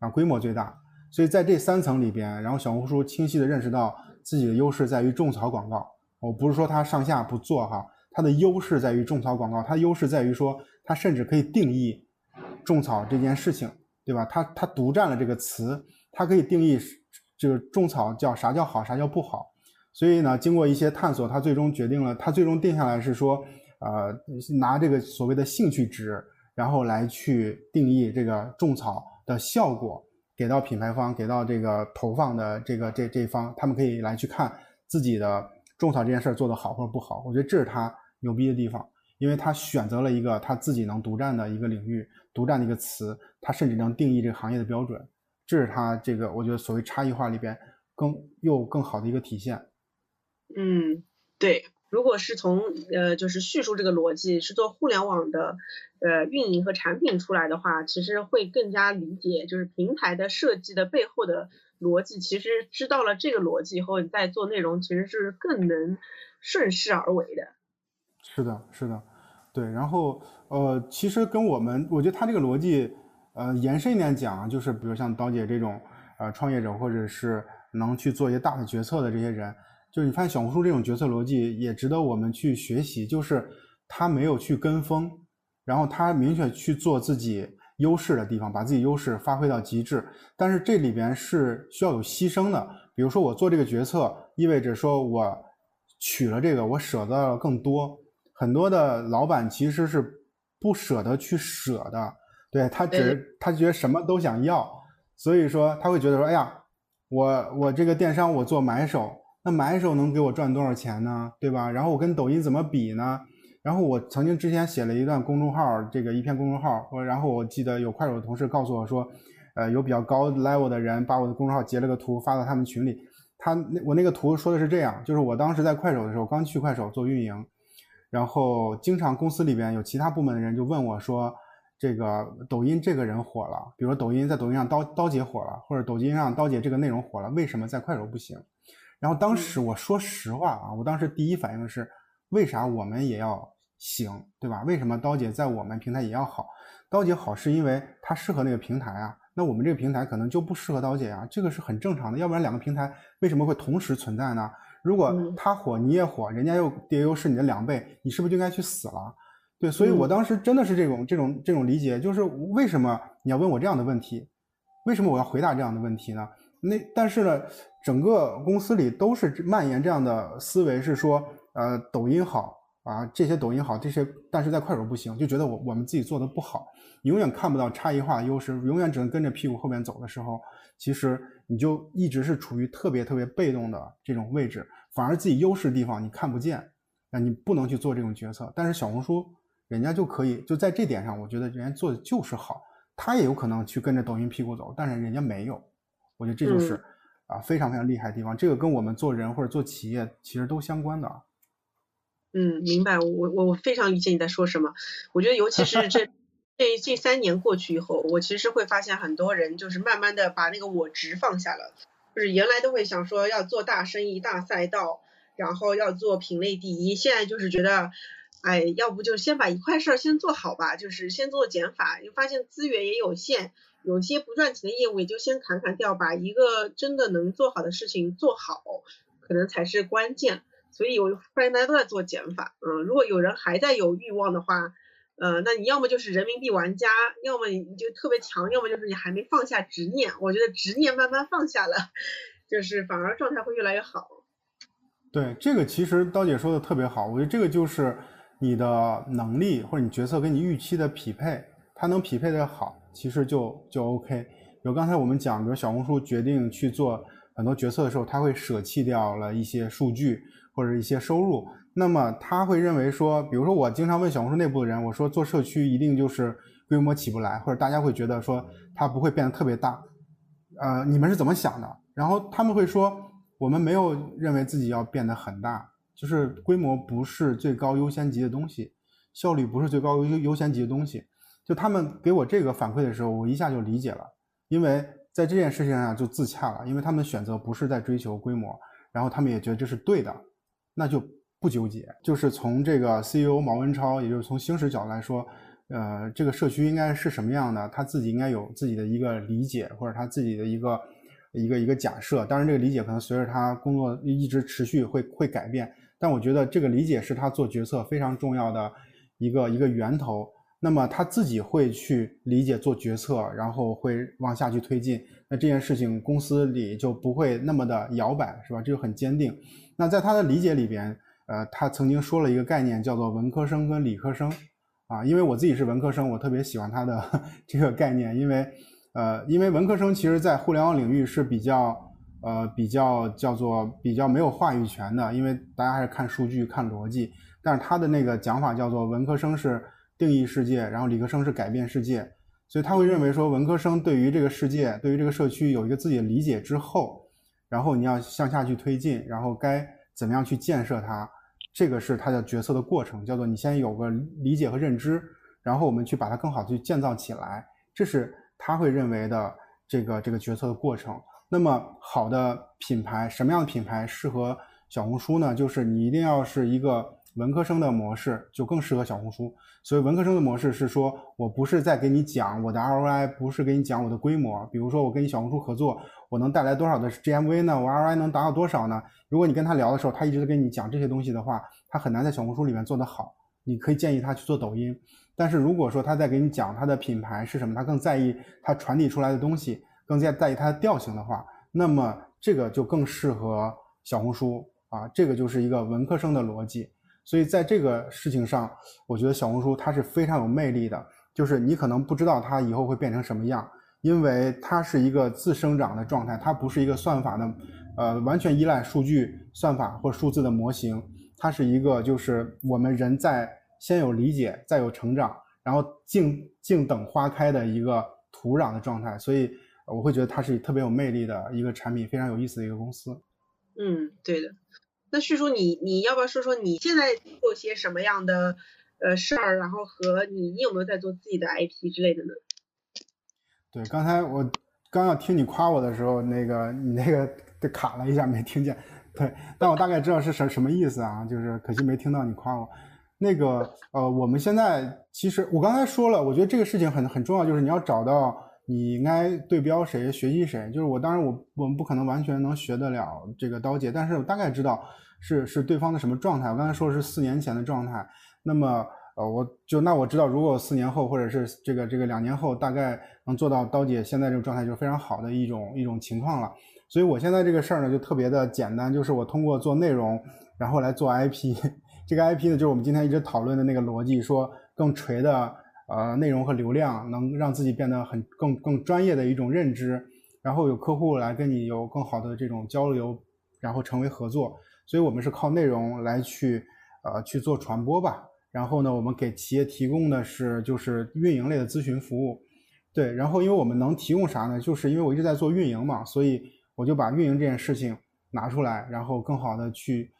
啊规模最大。所以在这三层里边，然后小红书清晰的认识到自己的优势在于种草广告。我不是说它上下不做哈，它的优势在于种草广告，它优势在于说它甚至可以定义种草这件事情，对吧？它它独占了这个词，它可以定义这个种草叫啥叫好，啥叫不好。所以呢，经过一些探索，他最终决定了，他最终定下来是说，呃，拿这个所谓的兴趣值，然后来去定义这个种草的效果，给到品牌方，给到这个投放的这个这这方，他们可以来去看自己的种草这件事儿做得好或者不好。我觉得这是他牛逼的地方，因为他选择了一个他自己能独占的一个领域，独占的一个词，他甚至能定义这个行业的标准，这是他这个我觉得所谓差异化里边更又更好的一个体现。嗯，对，如果是从呃就是叙述这个逻辑是做互联网的呃运营和产品出来的话，其实会更加理解就是平台的设计的背后的逻辑。其实知道了这个逻辑以后，你再做内容其实是更能顺势而为的。是的，是的。对，然后呃，其实跟我们，我觉得他这个逻辑，呃，延伸一点讲，就是比如像刀姐这种呃创业者，或者是能去做一些大的决策的这些人，就是你发现小红书这种决策逻辑也值得我们去学习，就是他没有去跟风，然后他明确去做自己优势的地方，把自己优势发挥到极致，但是这里边是需要有牺牲的，比如说我做这个决策，意味着说我取了这个，我舍得了更多。很多的老板其实是不舍得去舍的，对他只他觉得什么都想要，所以说他会觉得说，哎呀，我我这个电商我做买手，那买手能给我赚多少钱呢？对吧？然后我跟抖音怎么比呢？然后我曾经之前写了一段公众号，这个一篇公众号，我然后我记得有快手的同事告诉我说，呃，有比较高 level 的人把我的公众号截了个图发到他们群里，他那我那个图说的是这样，就是我当时在快手的时候刚去快手做运营。然后经常公司里边有其他部门的人就问我说：“这个抖音这个人火了，比如说抖音在抖音上刀刀姐火了，或者抖音上刀姐这个内容火了，为什么在快手不行？”然后当时我说实话啊，我当时第一反应是：为啥我们也要行，对吧？为什么刀姐在我们平台也要好？刀姐好是因为它适合那个平台啊，那我们这个平台可能就不适合刀姐啊，这个是很正常的。要不然两个平台为什么会同时存在呢？如果他火你也火，人家又 DAU 是你的两倍，你是不是就应该去死了？对，所以我当时真的是这种这种这种理解，就是为什么你要问我这样的问题？为什么我要回答这样的问题呢？那但是呢，整个公司里都是蔓延这样的思维，是说呃抖音好啊，这些抖音好，这些但是在快手不行，就觉得我我们自己做的不好，永远看不到差异化优势，永远只能跟着屁股后面走的时候，其实你就一直是处于特别特别被动的这种位置。反而自己优势的地方你看不见，那你不能去做这种决策。但是小红书人家就可以，就在这点上，我觉得人家做的就是好。他也有可能去跟着抖音屁股走，但是人家没有。我觉得这就是啊非常非常厉害的地方。这个跟我们做人或者做企业其实都相关的。嗯，明白。我我我非常理解你在说什么。我觉得尤其是这 这这三年过去以后，我其实会发现很多人就是慢慢的把那个我执放下了。就是原来都会想说要做大生意、大赛道，然后要做品类第一。现在就是觉得，哎，要不就先把一块事儿先做好吧，就是先做减法。你发现资源也有限，有些不赚钱的业务也就先砍砍掉，把一个真的能做好的事情做好，可能才是关键。所以我发现大家都在做减法。嗯，如果有人还在有欲望的话。呃，那你要么就是人民币玩家，要么你就特别强，要么就是你还没放下执念。我觉得执念慢慢放下了，就是反而状态会越来越好。对，这个其实刀姐说的特别好，我觉得这个就是你的能力或者你角色跟你预期的匹配，它能匹配的好，其实就就 OK。比如刚才我们讲，比如小红书决定去做很多决策的时候，它会舍弃掉了一些数据或者一些收入。那么他会认为说，比如说我经常问小红书内部的人，我说做社区一定就是规模起不来，或者大家会觉得说它不会变得特别大，呃，你们是怎么想的？然后他们会说，我们没有认为自己要变得很大，就是规模不是最高优先级的东西，效率不是最高优优先级的东西。就他们给我这个反馈的时候，我一下就理解了，因为在这件事情上就自洽了，因为他们选择不是在追求规模，然后他们也觉得这是对的，那就。不纠结，就是从这个 CEO 毛文超，也就是从星矢角度来说，呃，这个社区应该是什么样的，他自己应该有自己的一个理解，或者他自己的一个一个一个假设。当然，这个理解可能随着他工作一直持续会会改变，但我觉得这个理解是他做决策非常重要的一个一个源头。那么他自己会去理解做决策，然后会往下去推进，那这件事情公司里就不会那么的摇摆，是吧？这就很坚定。那在他的理解里边。呃，他曾经说了一个概念，叫做文科生跟理科生，啊，因为我自己是文科生，我特别喜欢他的 这个概念，因为，呃，因为文科生其实在互联网领域是比较，呃，比较叫做比较没有话语权的，因为大家还是看数据、看逻辑，但是他的那个讲法叫做文科生是定义世界，然后理科生是改变世界，所以他会认为说文科生对于这个世界、对于这个社区有一个自己的理解之后，然后你要向下去推进，然后该怎么样去建设它。这个是它的决策的过程，叫做你先有个理解和认知，然后我们去把它更好的去建造起来，这是他会认为的这个这个决策的过程。那么好的品牌，什么样的品牌适合小红书呢？就是你一定要是一个文科生的模式就更适合小红书。所以文科生的模式是说我不是在给你讲我的 ROI，不是给你讲我的规模。比如说我跟你小红书合作，我能带来多少的 GMV 呢？我 ROI 能达到多少呢？如果你跟他聊的时候，他一直在跟你讲这些东西的话，他很难在小红书里面做得好。你可以建议他去做抖音。但是如果说他在给你讲他的品牌是什么，他更在意他传递出来的东西，更在在意它的调性的话，那么这个就更适合小红书啊。这个就是一个文科生的逻辑。所以在这个事情上，我觉得小红书它是非常有魅力的。就是你可能不知道它以后会变成什么样，因为它是一个自生长的状态，它不是一个算法的，呃，完全依赖数据算法或数字的模型。它是一个就是我们人在先有理解，再有成长，然后静静等花开的一个土壤的状态。所以我会觉得它是特别有魅力的一个产品，非常有意思的一个公司。嗯，对的。那旭叔，你你要不要说说你现在做些什么样的呃事儿，然后和你你有没有在做自己的 IP 之类的呢？对，刚才我刚要听你夸我的时候，那个你那个卡了一下，没听见。对，但我大概知道是什什么意思啊，就是可惜没听到你夸我。那个呃，我们现在其实我刚才说了，我觉得这个事情很很重要，就是你要找到你应该对标谁，学习谁。就是我当然我我们不可能完全能学得了这个刀姐，但是我大概知道。是是对方的什么状态？我刚才说是四年前的状态，那么呃，我就那我知道，如果四年后或者是这个这个两年后，大概能做到刀姐现在这种状态，就是非常好的一种一种情况了。所以我现在这个事儿呢，就特别的简单，就是我通过做内容，然后来做 IP。这个 IP 呢，就是我们今天一直讨论的那个逻辑，说更垂的呃内容和流量，能让自己变得很更更专业的一种认知，然后有客户来跟你有更好的这种交流，然后成为合作。所以我们是靠内容来去，呃，去做传播吧。然后呢，我们给企业提供的是就是运营类的咨询服务，对。然后因为我们能提供啥呢？就是因为我一直在做运营嘛，所以我就把运营这件事情拿出来，然后更好的去，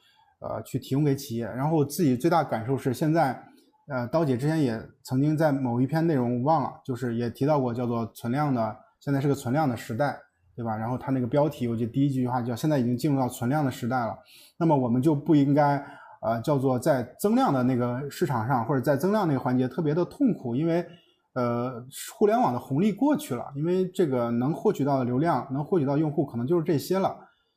呃，去提供给企业。然后自己最大感受是，现在，呃，刀姐之前也曾经在某一篇内容忘了，就是也提到过，叫做存量的，现在是个存量的时代。对吧？然后他那个标题，我记得第一句话叫“现在已经进入到存量的时代了”，那么我们就不应该，呃，叫做在增量的那个市场上或者在增量那个环节特别的痛苦，因为，呃，互联网的红利过去了，因为这个能获取到的流量，能获取到用户可能就是这些了。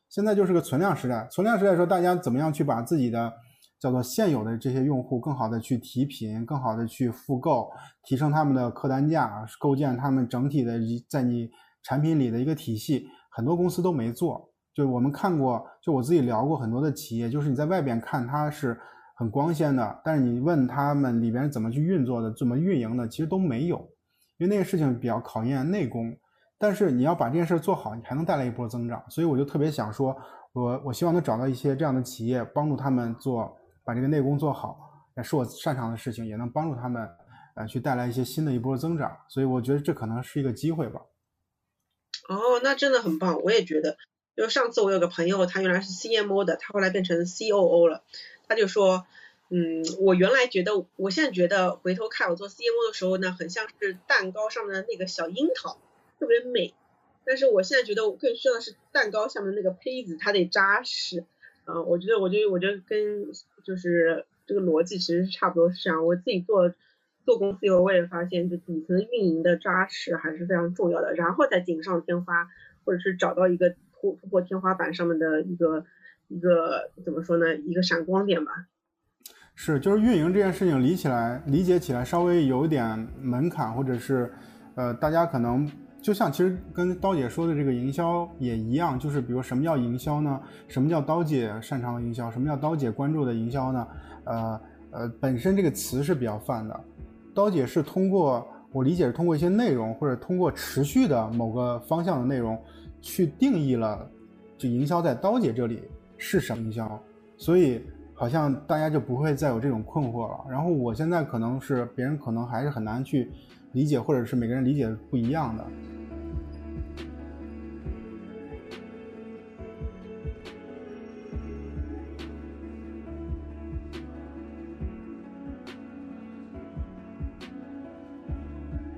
现在就是个存量时代，存量时代说大家怎么样去把自己的叫做现有的这些用户更好的去提频，更好的去复购，提升他们的客单价，构建他们整体的在你。产品里的一个体系，很多公司都没做。就我们看过，就我自己聊过很多的企业，就是你在外边看它是很光鲜的，但是你问他们里边怎么去运作的，怎么运营的，其实都没有。因为那个事情比较考验内功。但是你要把这件事做好，你还能带来一波增长。所以我就特别想说，我我希望能找到一些这样的企业，帮助他们做，把这个内功做好，也是我擅长的事情，也能帮助他们，呃，去带来一些新的一波增长。所以我觉得这可能是一个机会吧。哦，那真的很棒，我也觉得。就上次我有个朋友，他原来是 CMO 的，他后来变成 COO 了。他就说，嗯，我原来觉得，我现在觉得回头看我做 CMO 的时候呢，很像是蛋糕上面的那个小樱桃，特别美。但是我现在觉得，我更需要的是蛋糕下面那个胚子，它得扎实。嗯，我觉得，我觉得，我觉得跟就是这个逻辑其实是差不多是这样。我自己做。做公司以后，我也发现，就底层运营的扎实还是非常重要的，然后再锦上添花，或者是找到一个突突破天花板上面的一个一个怎么说呢，一个闪光点吧。是，就是运营这件事情理起来、理解起来稍微有一点门槛，或者是呃，大家可能就像其实跟刀姐说的这个营销也一样，就是比如什么叫营销呢？什么叫刀姐擅长的营销？什么叫刀姐关注的营销呢？呃呃，本身这个词是比较泛的。刀姐是通过我理解是通过一些内容或者通过持续的某个方向的内容，去定义了就营销在刀姐这里是什么营销，所以好像大家就不会再有这种困惑了。然后我现在可能是别人可能还是很难去理解，或者是每个人理解不一样的。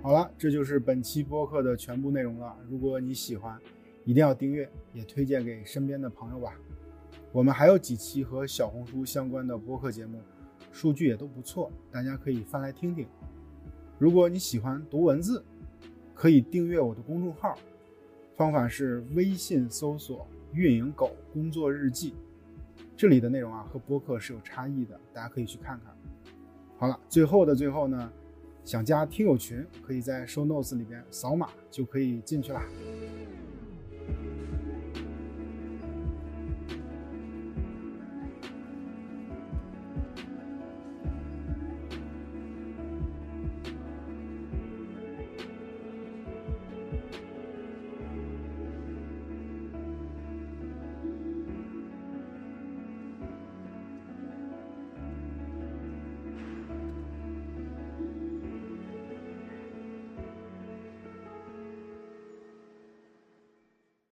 好了，这就是本期播客的全部内容了。如果你喜欢，一定要订阅，也推荐给身边的朋友吧。我们还有几期和小红书相关的播客节目，数据也都不错，大家可以翻来听听。如果你喜欢读文字，可以订阅我的公众号，方法是微信搜索“运营狗工作日记”，这里的内容啊和播客是有差异的，大家可以去看看。好了，最后的最后呢，想加听友群，可以在 show notes 里边扫码就可以进去了。